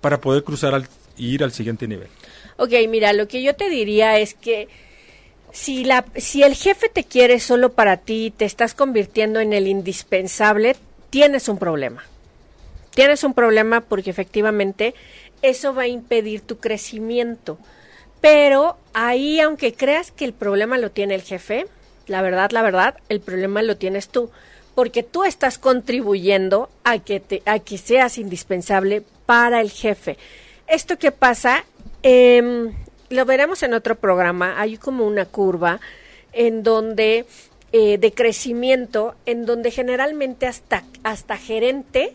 para poder cruzar al, ir al siguiente nivel. Ok, mira, lo que yo te diría es que si, la, si el jefe te quiere solo para ti, te estás convirtiendo en el indispensable, tienes un problema. Tienes un problema porque efectivamente eso va a impedir tu crecimiento. Pero ahí, aunque creas que el problema lo tiene el jefe, la verdad, la verdad, el problema lo tienes tú. Porque tú estás contribuyendo a que, te, a que seas indispensable para el jefe. Esto que pasa, em, lo veremos en otro programa, hay como una curva en donde eh, de crecimiento en donde generalmente hasta, hasta gerente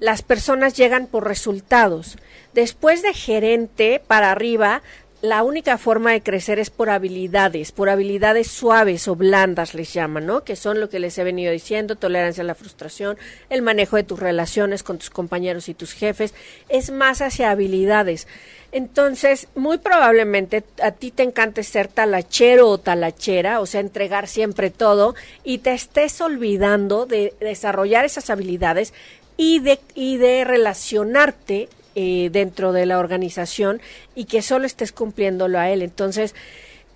las personas llegan por resultados. Después de gerente para arriba, la única forma de crecer es por habilidades, por habilidades suaves o blandas les llaman, ¿no? Que son lo que les he venido diciendo, tolerancia a la frustración, el manejo de tus relaciones con tus compañeros y tus jefes, es más hacia habilidades. Entonces, muy probablemente a ti te encante ser talachero o talachera, o sea, entregar siempre todo, y te estés olvidando de desarrollar esas habilidades y de, y de relacionarte eh, dentro de la organización y que solo estés cumpliéndolo a él. Entonces,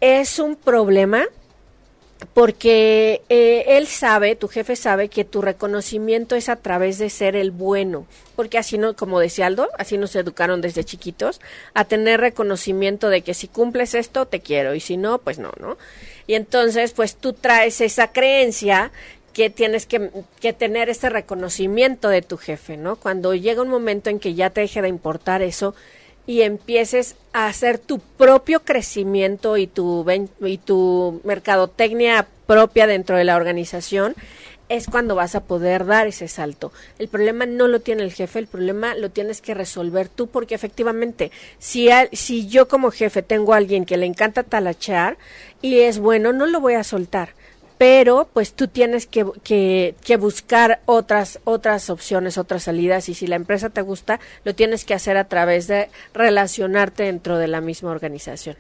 es un problema porque eh, él sabe, tu jefe sabe que tu reconocimiento es a través de ser el bueno, porque así no, como decía Aldo, así nos educaron desde chiquitos, a tener reconocimiento de que si cumples esto, te quiero, y si no, pues no, ¿no? Y entonces, pues tú traes esa creencia que tienes que, que, tener ese reconocimiento de tu jefe, ¿no? Cuando llega un momento en que ya te deje de importar eso y empieces a hacer tu propio crecimiento y tu, y tu mercadotecnia propia dentro de la organización, es cuando vas a poder dar ese salto. El problema no lo tiene el jefe, el problema lo tienes que resolver tú, porque efectivamente, si, si yo como jefe tengo a alguien que le encanta talachar y es bueno, no lo voy a soltar pero pues tú tienes que, que, que, buscar otras, otras opciones, otras salidas y si la empresa te gusta, lo tienes que hacer a través de relacionarte dentro de la misma organización.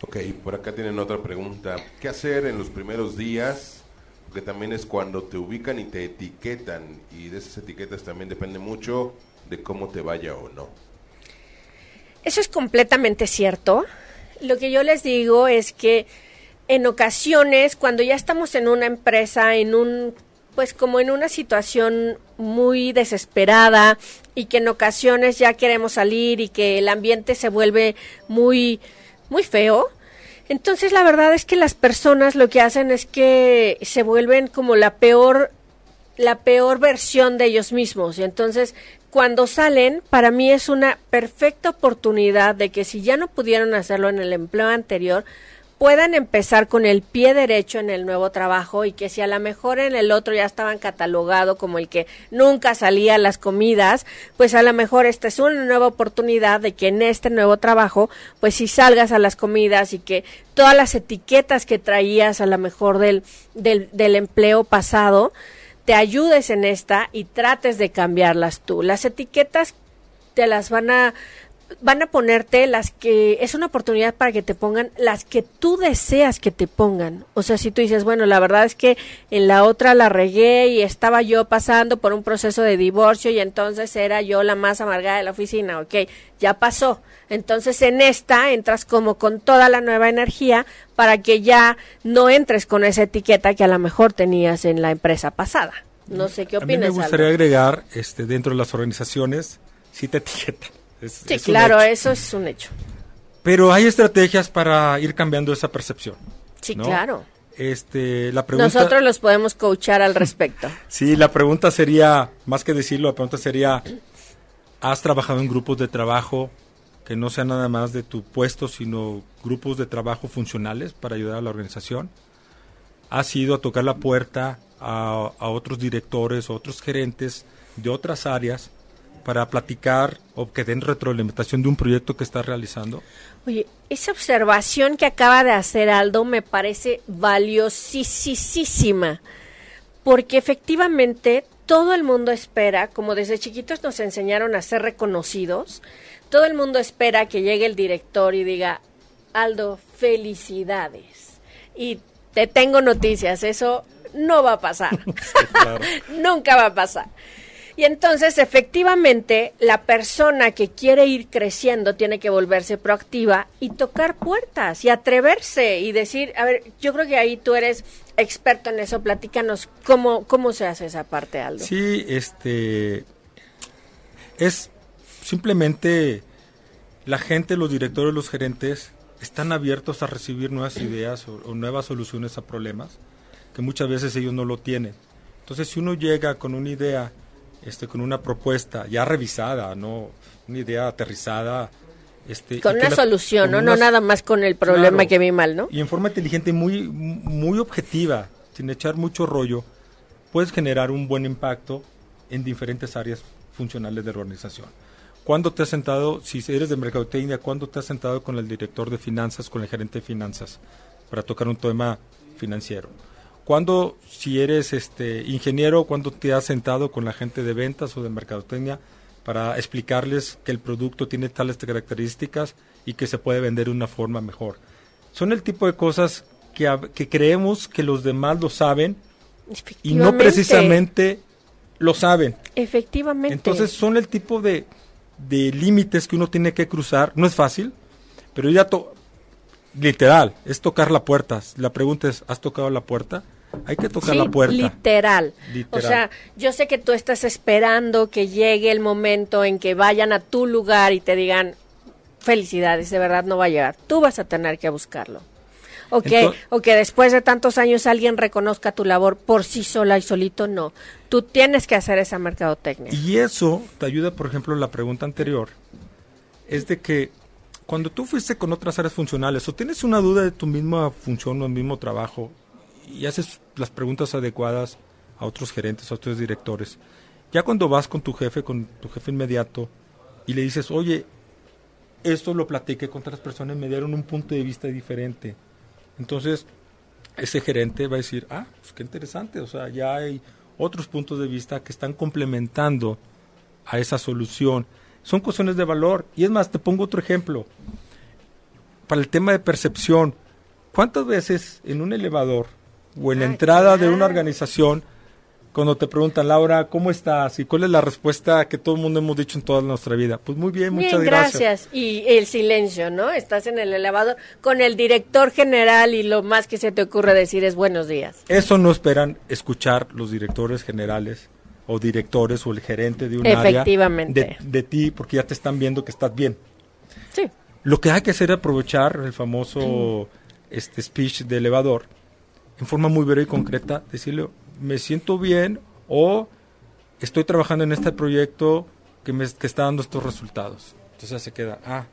Ok, por acá tienen otra pregunta. ¿Qué hacer en los primeros días? Porque también es cuando te ubican y te etiquetan y de esas etiquetas también depende mucho de cómo te vaya o no. Eso es completamente cierto. Lo que yo les digo es que en ocasiones, cuando ya estamos en una empresa, en un, pues como en una situación muy desesperada y que en ocasiones ya queremos salir y que el ambiente se vuelve muy, muy feo, entonces la verdad es que las personas lo que hacen es que se vuelven como la peor la peor versión de ellos mismos. Y entonces cuando salen para mí es una perfecta oportunidad de que si ya no pudieron hacerlo en el empleo anterior puedan empezar con el pie derecho en el nuevo trabajo y que si a lo mejor en el otro ya estaban catalogado como el que nunca salía a las comidas, pues a lo mejor esta es una nueva oportunidad de que en este nuevo trabajo, pues si salgas a las comidas y que todas las etiquetas que traías a lo mejor del, del, del empleo pasado, te ayudes en esta y trates de cambiarlas tú. Las etiquetas te las van a van a ponerte las que es una oportunidad para que te pongan las que tú deseas que te pongan. O sea, si tú dices, bueno, la verdad es que en la otra la regué y estaba yo pasando por un proceso de divorcio y entonces era yo la más amargada de la oficina, ok, ya pasó. Entonces en esta entras como con toda la nueva energía para que ya no entres con esa etiqueta que a lo mejor tenías en la empresa pasada. No sé qué opinas. A mí me gustaría agregar, este, dentro de las organizaciones, si te etiquetan sí, claro, eso es un hecho. Pero hay estrategias para ir cambiando esa percepción. Sí, claro. Este, la pregunta, Nosotros los podemos coachar al respecto. sí, la pregunta sería, más que decirlo, la pregunta sería, ¿has trabajado en grupos de trabajo que no sean nada más de tu puesto, sino grupos de trabajo funcionales para ayudar a la organización? ¿Has ido a tocar la puerta a, a otros directores o otros gerentes de otras áreas para platicar o que den retroalimentación de un proyecto que está realizando? Oye, esa observación que acaba de hacer Aldo me parece valiosísima, porque efectivamente todo el mundo espera, como desde chiquitos nos enseñaron a ser reconocidos, todo el mundo espera que llegue el director y diga, Aldo, felicidades. Y te tengo noticias, eso no va a pasar. Nunca va a pasar. Y entonces, efectivamente, la persona que quiere ir creciendo tiene que volverse proactiva y tocar puertas y atreverse y decir, a ver, yo creo que ahí tú eres experto en eso, platícanos cómo, cómo se hace esa parte, Aldo. Sí, este, es simplemente la gente, los directores, los gerentes están abiertos a recibir nuevas ideas o, o nuevas soluciones a problemas que muchas veces ellos no lo tienen. Entonces, si uno llega con una idea este, con una propuesta ya revisada, no una idea aterrizada. Este, con una solución, ¿no? no nada más con el problema que vi mal, ¿no? Y en forma inteligente, muy, muy objetiva, sin echar mucho rollo, puedes generar un buen impacto en diferentes áreas funcionales de la organización. ¿Cuándo te has sentado, si eres de mercadotecnia, cuándo te has sentado con el director de finanzas, con el gerente de finanzas, para tocar un tema financiero? ¿Cuándo, si eres este ingeniero, cuándo te has sentado con la gente de ventas o de mercadotecnia para explicarles que el producto tiene tales características y que se puede vender de una forma mejor? Son el tipo de cosas que, que creemos que los demás lo saben y no precisamente lo saben. Efectivamente. Entonces son el tipo de, de límites que uno tiene que cruzar. No es fácil, pero ya literal, es tocar la puerta. La pregunta es, ¿has tocado la puerta? Hay que tocar la puerta. Literal. O sea, yo sé que tú estás esperando que llegue el momento en que vayan a tu lugar y te digan, felicidades, de verdad no va a llegar. Tú vas a tener que buscarlo. O que, o que después de tantos años alguien reconozca tu labor por sí sola y solito, no. Tú tienes que hacer esa mercadotecnia. Y eso te ayuda, por ejemplo, la pregunta anterior, es de que cuando tú fuiste con otras áreas funcionales o tienes una duda de tu misma función o el mismo trabajo y haces las preguntas adecuadas a otros gerentes, a otros directores, ya cuando vas con tu jefe, con tu jefe inmediato y le dices, oye, esto lo platiqué con otras personas, me dieron un punto de vista diferente. Entonces, ese gerente va a decir, ah, pues qué interesante, o sea, ya hay otros puntos de vista que están complementando a esa solución. Son cuestiones de valor. Y es más, te pongo otro ejemplo. Para el tema de percepción, ¿cuántas veces en un elevador o en la entrada de una organización, cuando te preguntan, Laura, ¿cómo estás? ¿Y cuál es la respuesta que todo el mundo hemos dicho en toda nuestra vida? Pues muy bien, muchas Bien, gracias. gracias. Y el silencio, ¿no? Estás en el elevador con el director general y lo más que se te ocurre decir es buenos días. Eso no esperan escuchar los directores generales o directores o el gerente de un área Efectivamente. de, de ti porque ya te están viendo que estás bien. Sí. Lo que hay que hacer es aprovechar el famoso este speech de elevador en forma muy breve y concreta, decirle, me siento bien o estoy trabajando en este proyecto que me que está dando estos resultados. Entonces ya se queda, ah,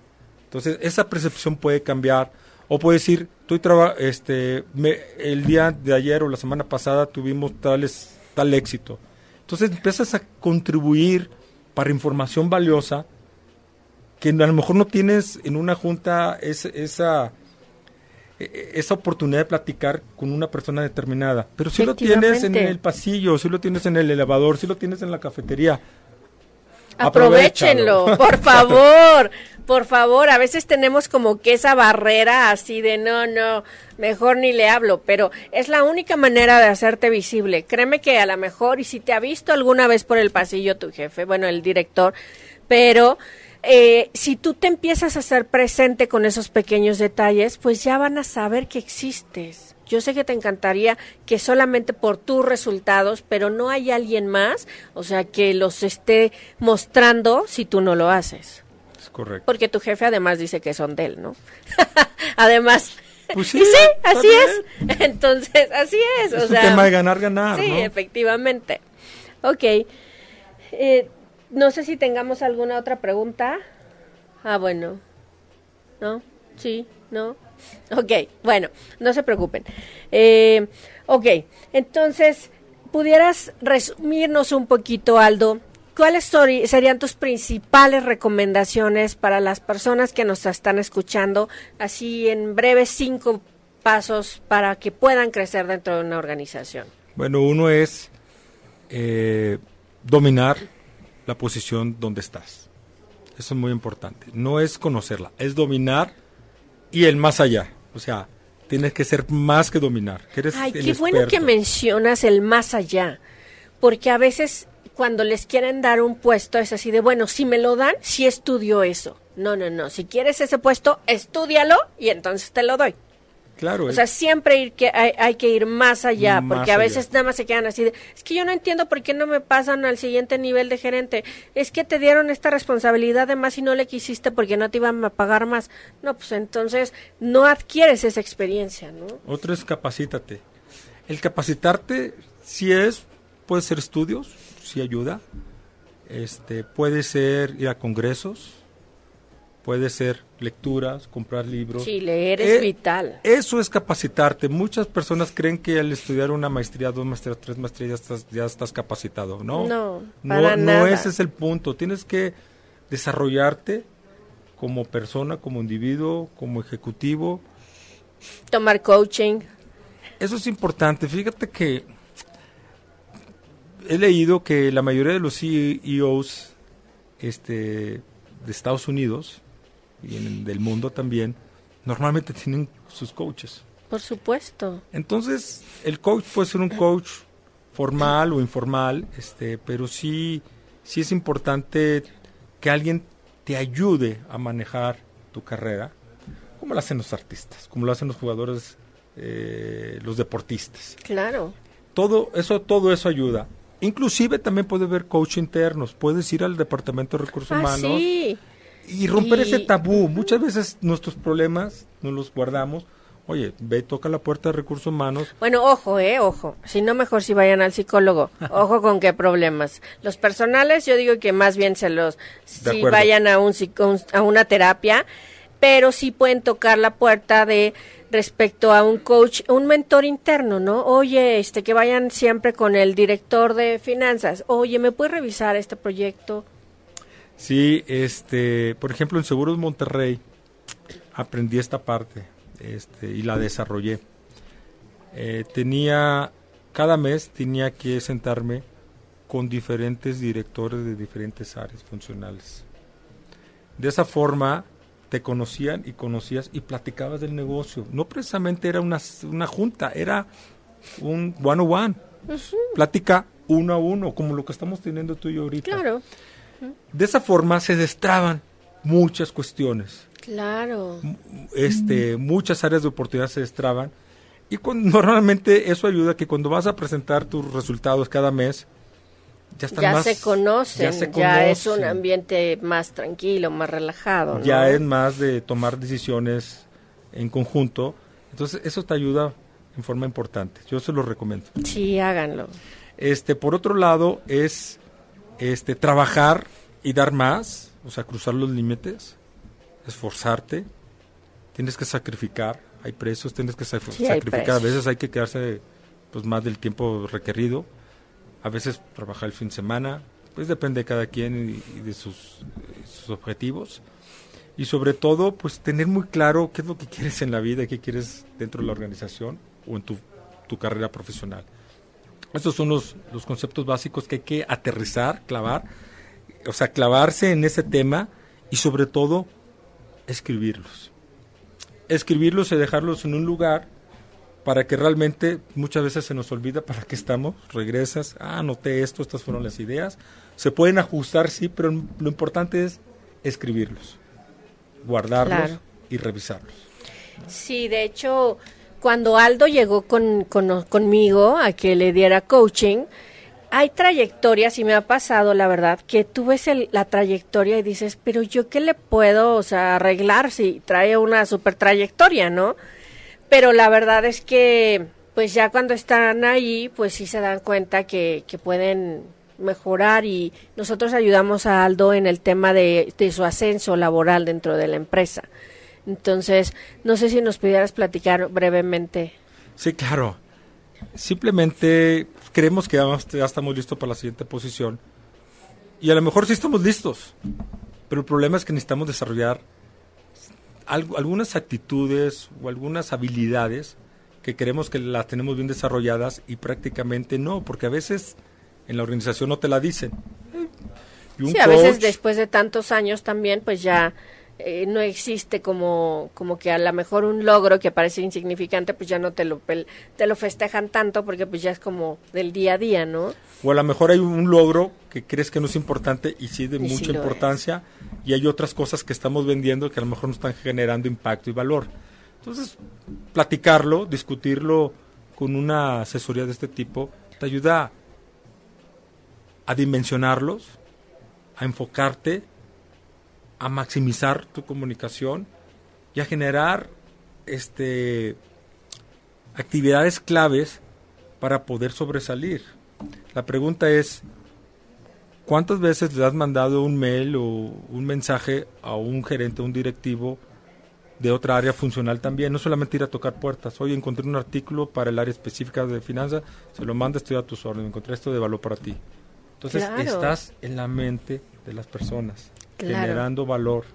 entonces esa percepción puede cambiar o puede decir, estoy traba este me- el día de ayer o la semana pasada tuvimos tales tal éxito. Entonces empiezas a contribuir para información valiosa que a lo mejor no tienes en una junta es- esa e- esa oportunidad de platicar con una persona determinada, pero si lo tienes en el pasillo, si lo tienes en el elevador, si lo tienes en la cafetería. Aprovechenlo, Aprovechalo. por favor, por favor. A veces tenemos como que esa barrera así de no, no, mejor ni le hablo, pero es la única manera de hacerte visible. Créeme que a lo mejor, y si te ha visto alguna vez por el pasillo tu jefe, bueno, el director, pero eh, si tú te empiezas a hacer presente con esos pequeños detalles, pues ya van a saber que existes. Yo sé que te encantaría que solamente por tus resultados, pero no hay alguien más, o sea, que los esté mostrando si tú no lo haces. Es correcto. Porque tu jefe además dice que son de él, ¿no? además. Pues sí, y sí, así es. Entonces, así es. Es o un sea, tema de ganar, ganar, Sí, ¿no? efectivamente. Ok. Eh, no sé si tengamos alguna otra pregunta. Ah, bueno. ¿No? Sí, ¿no? Ok, bueno, no se preocupen. Eh, ok, entonces, ¿pudieras resumirnos un poquito, Aldo? ¿Cuáles serían tus principales recomendaciones para las personas que nos están escuchando? Así en breves cinco pasos para que puedan crecer dentro de una organización. Bueno, uno es eh, dominar la posición donde estás. Eso es muy importante. No es conocerla, es dominar y el más allá. O sea, tienes que ser más que dominar. Que eres Ay, qué bueno que mencionas el más allá, porque a veces cuando les quieren dar un puesto es así de, bueno, si me lo dan, si estudio eso. No, no, no, si quieres ese puesto, estúdialo y entonces te lo doy. Claro, O es- sea, siempre ir que hay, hay que ir más allá, Más porque a allá. veces nada más se quedan así de, es que yo no entiendo por qué no me pasan al siguiente nivel de gerente. Es que te dieron esta responsabilidad de más y no le quisiste porque no te iban a pagar más. No, pues entonces no adquieres esa experiencia, ¿no? Otro es capacítate. El capacitarte, si es, puede ser estudios, si ayuda. Este, puede ser ir a congresos, puede ser lecturas, comprar libros. Sí, leer es Eh, vital. Eso es capacitarte. Muchas personas creen que al estudiar una maestría, dos maestrías, tres maestrías, ya estás, ya estás capacitado. No, No, no, para no nada. ese es el punto. Tienes que desarrollarte como persona, como individuo, como ejecutivo. Tomar coaching. Eso es importante. Fíjate que he leído que la mayoría de los CEOs este, de Estados Unidos y en- del mundo también normalmente tienen sus coaches. Por supuesto. Entonces, el coach puede ser un coach formal o informal, este, pero sí, sí es importante que alguien te ayude a manejar tu carrera, como lo hacen los artistas, como lo hacen los jugadores, eh, los deportistas. Claro. Todo eso, todo eso ayuda. Inclusive también puede haber coach internos. Puedes ir al departamento de recursos Ah, humanos sí. Y romper Y- ese tabú. Muchas veces nuestros problemas no los guardamos Oye, ve, toca la puerta de recursos humanos. Bueno, ojo, eh, ojo. Si no, mejor si vayan al psicólogo. Ojo con qué problemas. Los personales, yo digo que más bien se los, si vayan a un, a una terapia, pero sí pueden tocar la puerta de respecto a un coach, un mentor interno, ¿no? Oye, este, que vayan siempre con el director de finanzas. Oye, ¿me puede revisar este proyecto? Sí, este, por ejemplo, en Seguros Monterrey aprendí esta parte este, y la desarrollé. Eh, tenía, cada mes tenía que sentarme con diferentes directores de diferentes áreas funcionales. De esa forma te conocían y conocías y platicabas del negocio. No precisamente era una, una junta, era un one on one. Plática uno a uno, como lo que estamos teniendo tú y yo ahorita. Claro. De esa forma se destraban muchas cuestiones. Claro. Este, muchas áreas de oportunidad se destraban. Y normalmente eso ayuda a que cuando vas a presentar tus resultados cada mes, ya, están ya, se conocen, ya es un ambiente más tranquilo, más relajado. Ya es más de tomar decisiones en conjunto. Entonces eso te ayuda en forma importante. Yo se lo recomiendo. Sí, háganlo. Este, por otro lado, es este, trabajar y dar más, o sea, cruzar los límites, esforzarte, tienes que sacrificar, hay precios, tienes que sacrificar, a veces hay que quedarse pues más del tiempo requerido, a veces trabajar el fin de semana, pues depende de cada quien y, de sus, sus, objetivos. Y sobre todo, pues tener muy claro qué es lo que quieres en la vida, qué quieres dentro de la organización o en tu, tu carrera profesional. Estos son los, los conceptos básicos que hay que aterrizar, clavar, o sea, clavarse en ese tema y sobre todo escribirlos. Escribirlos y dejarlos en un lugar para que realmente muchas veces se nos olvida para qué estamos, regresas, ah, anoté esto, estas fueron las ideas. Se pueden ajustar, sí, pero lo importante es escribirlos, guardarlos y revisarlos. Sí, de hecho, cuando Aldo llegó con, conmigo a que le diera coaching, hay trayectorias y me ha pasado, la verdad, que tú ves la trayectoria y dices, pero yo qué le puedo, o sea, arreglar si trae una super trayectoria, ¿no? Pero la verdad es que, pues ya cuando están ahí, pues sí se dan cuenta que, que pueden mejorar y nosotros ayudamos a Aldo en el tema de su ascenso laboral dentro de la empresa. Entonces, no sé si nos pudieras platicar brevemente. Sí, claro. Simplemente creemos que ya estamos listos para la siguiente posición. Y a lo mejor sí estamos listos. Pero el problema es que necesitamos desarrollar algunas actitudes o algunas habilidades que creemos que las tenemos bien desarrolladas y prácticamente no, porque a veces en la organización no te la dicen. sí, a veces después de tantos años también, pues ya eh, no existe como, como que a lo mejor un logro que parece insignificante, pues ya no te lo, te lo festejan tanto porque pues ya es como del día a día, ¿no? O a lo mejor hay un logro que crees que no es importante y sí de mucha importancia y hay otras cosas que estamos vendiendo que a lo mejor no están generando impacto y valor. Entonces, platicarlo, discutirlo con una asesoría de este tipo te ayuda a dimensionarlos, a enfocarte a maximizar tu comunicación y a generar este actividades claves para poder sobresalir. La pregunta es ¿cuántas veces le has mandado un mail o un mensaje a un gerente, a un directivo de otra área funcional también? No solamente ir a tocar puertas. Hoy encontré un artículo para el área específica de finanzas, se lo manda, estoy a tus órdenes, encontré esto de valor para ti. Entonces estás en la mente de las personas generando valor.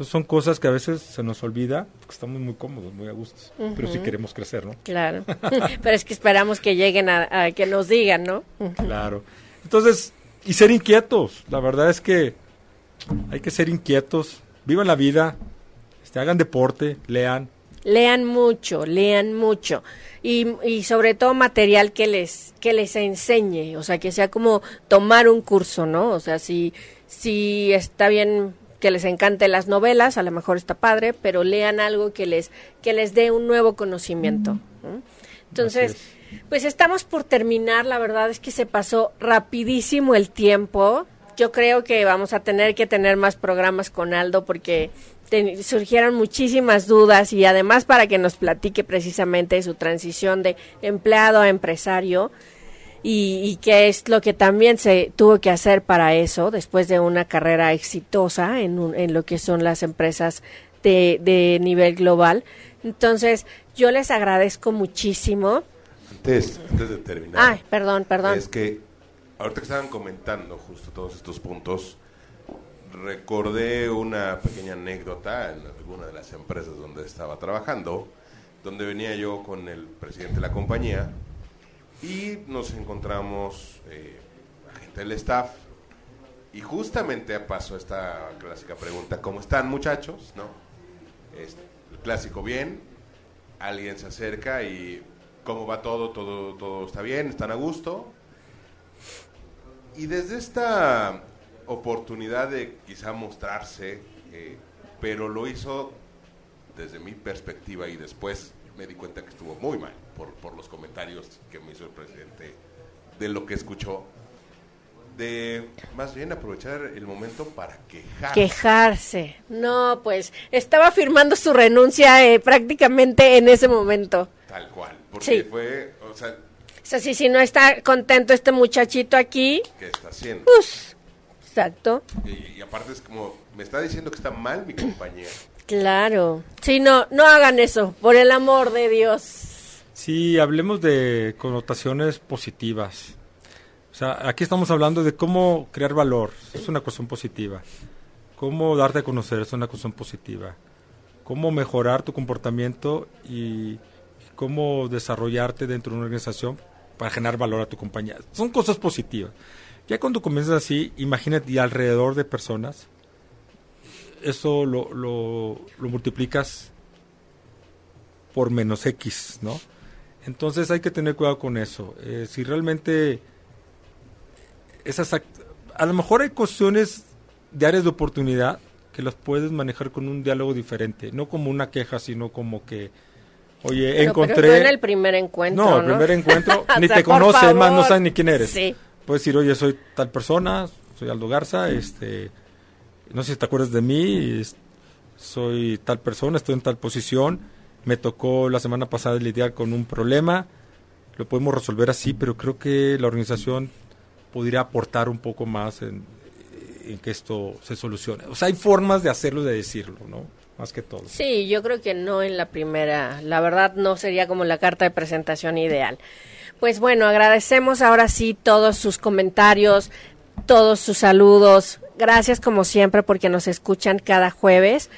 son cosas que a veces se nos olvida, porque estamos muy cómodos, muy a gusto, pero sí queremos crecer, ¿no? Claro, pero es que esperamos que lleguen a, que nos digan, ¿no? claro. Entonces, y ser inquietos, la verdad es que hay que ser inquietos, vivan la vida, este, hagan deporte, lean. Lean mucho, lean mucho. Y, y sobre todo material que les, que les enseñe, o sea, que sea como tomar un curso, ¿no? O sea, si si está bien que les encante las novelas, a lo mejor está padre, pero lean algo que les, que les dé un nuevo conocimiento. Entonces, pues estamos por terminar, la verdad es que se pasó rapidísimo el tiempo. Yo creo que vamos a tener que tener más programas con Aldo porque surgieron muchísimas dudas y además para que nos platique precisamente su transición de empleado a empresario y, qué es lo que también se tuvo que hacer para eso después de una carrera exitosa en, en lo que son las empresas de, de nivel global. Entonces, yo les agradezco muchísimo. Antes, antes de terminar. Ay, perdón, perdón. Es que ahorita que estaban comentando justo todos estos puntos, recordé una pequeña anécdota en alguna de las empresas donde estaba trabajando, donde venía yo con el presidente de la compañía y nos encontramos eh, gente del staff y justamente pasó esta clásica pregunta, ¿cómo están muchachos? ¿No? el clásico bien, alguien se acerca y ¿cómo va todo? ¿Todo, todo está bien? ¿Están a gusto? Y desde esta oportunidad de quizá mostrarse, eh, pero lo hizo desde mi perspectiva y después me di cuenta que estuvo muy mal por, por los comentarios que me hizo el presidente de lo que escuchó de más bien aprovechar el momento para quejarse. Quejarse. No, pues estaba firmando su renuncia eh, prácticamente en ese momento. Tal cual, porque fue, o sea... O sea, si, si no está contento este muchachito aquí... ¿Qué está haciendo? Pues, exacto. Y, y aparte es como, me está diciendo que está mal mi compañía. Claro. Sí, no, no hagan eso, por el amor de Dios. Sí, hablemos de connotaciones positivas. O sea, aquí estamos hablando de cómo crear valor, es una cuestión positiva. Cómo darte a conocer, es una cuestión positiva. Cómo mejorar tu comportamiento y cómo desarrollarte dentro de una organización para generar valor a tu compañía. Son cosas positivas. Ya cuando comienzas así, imagínate alrededor de personas eso lo, lo, multiplicas por menos X, ¿no? Entonces hay que tener cuidado con eso. Eh, si realmente esas a lo mejor hay cuestiones de áreas de oportunidad que las puedes manejar con un diálogo diferente, no como una queja, sino como que oye, encontré en el primer encuentro, no, el primer encuentro ni te conoce, más no sabes ni quién eres. Puedes decir, "Oye, soy tal persona, soy Aldo Garza, este no sé si te acuerdas de mí, soy tal persona, estoy en tal posición, me tocó la semana pasada lidiar con un problema, lo podemos resolver así, pero creo que la organización podría aportar un poco más en, que esto se solucione. O sea, hay formas de hacerlo, de decirlo, ¿no? Más que todo. Sí, yo creo que no en la primera, la verdad no sería como la carta de presentación ideal. Pues bueno, agradecemos ahora sí todos sus comentarios, todos sus saludos, Gracias como siempre porque nos escuchan cada jueves.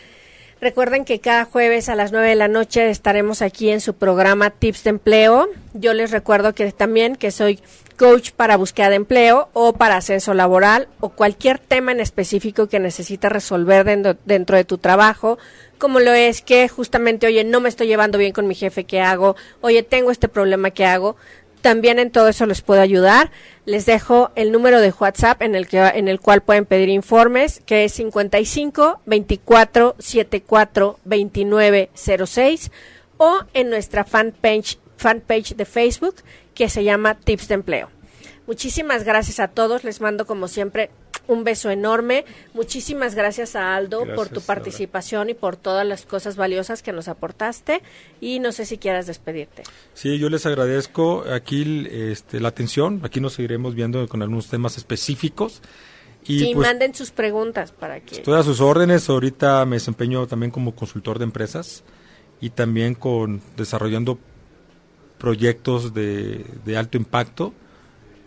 Recuerden que cada jueves a las 9 de la noche estaremos aquí en su programa Tips de Empleo. Yo les recuerdo que también que soy coach para búsqueda de empleo o para ascenso laboral o cualquier tema en específico que necesitas resolver dentro, dentro de tu trabajo, como lo es que justamente, oye, no me estoy llevando bien con mi jefe, ¿qué hago? Oye, tengo este problema, ¿qué hago? También en todo eso les puedo ayudar. Les dejo el número de WhatsApp en el que en el cual pueden pedir informes, que es 55 24 74 29 06 o en nuestra fanpage fanpage de Facebook que se llama Tips de Empleo. Muchísimas gracias a todos. Les mando como siempre un beso enorme. Muchísimas gracias a Aldo por tu participación y por todas las cosas valiosas que nos aportaste. Y no sé si quieras despedirte. Sí, yo les agradezco aquí este, la atención. Aquí nos seguiremos viendo con algunos temas específicos. Y sí, pues, manden sus preguntas para que... Estoy a sus órdenes. Ahorita me desempeño también como consultor de empresas y también con desarrollando proyectos de, de alto impacto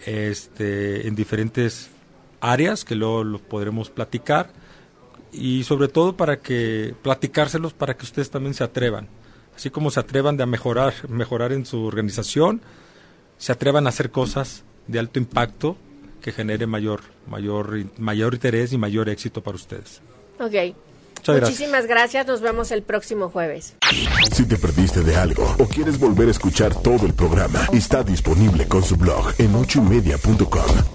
este, en diferentes áreas que luego lo podremos platicar y sobre todo para que platicárselos para que ustedes también se atrevan, así como se atrevan de a mejorar, mejorar en su organización, se atrevan a hacer cosas de alto impacto que genere mayor, mayor, mayor interés y mayor éxito para ustedes. Ok. Muchísimas gracias. Nos vemos el próximo jueves. Si te perdiste de algo o quieres volver a escuchar todo el programa, está disponible con su blog en ochoymedia.com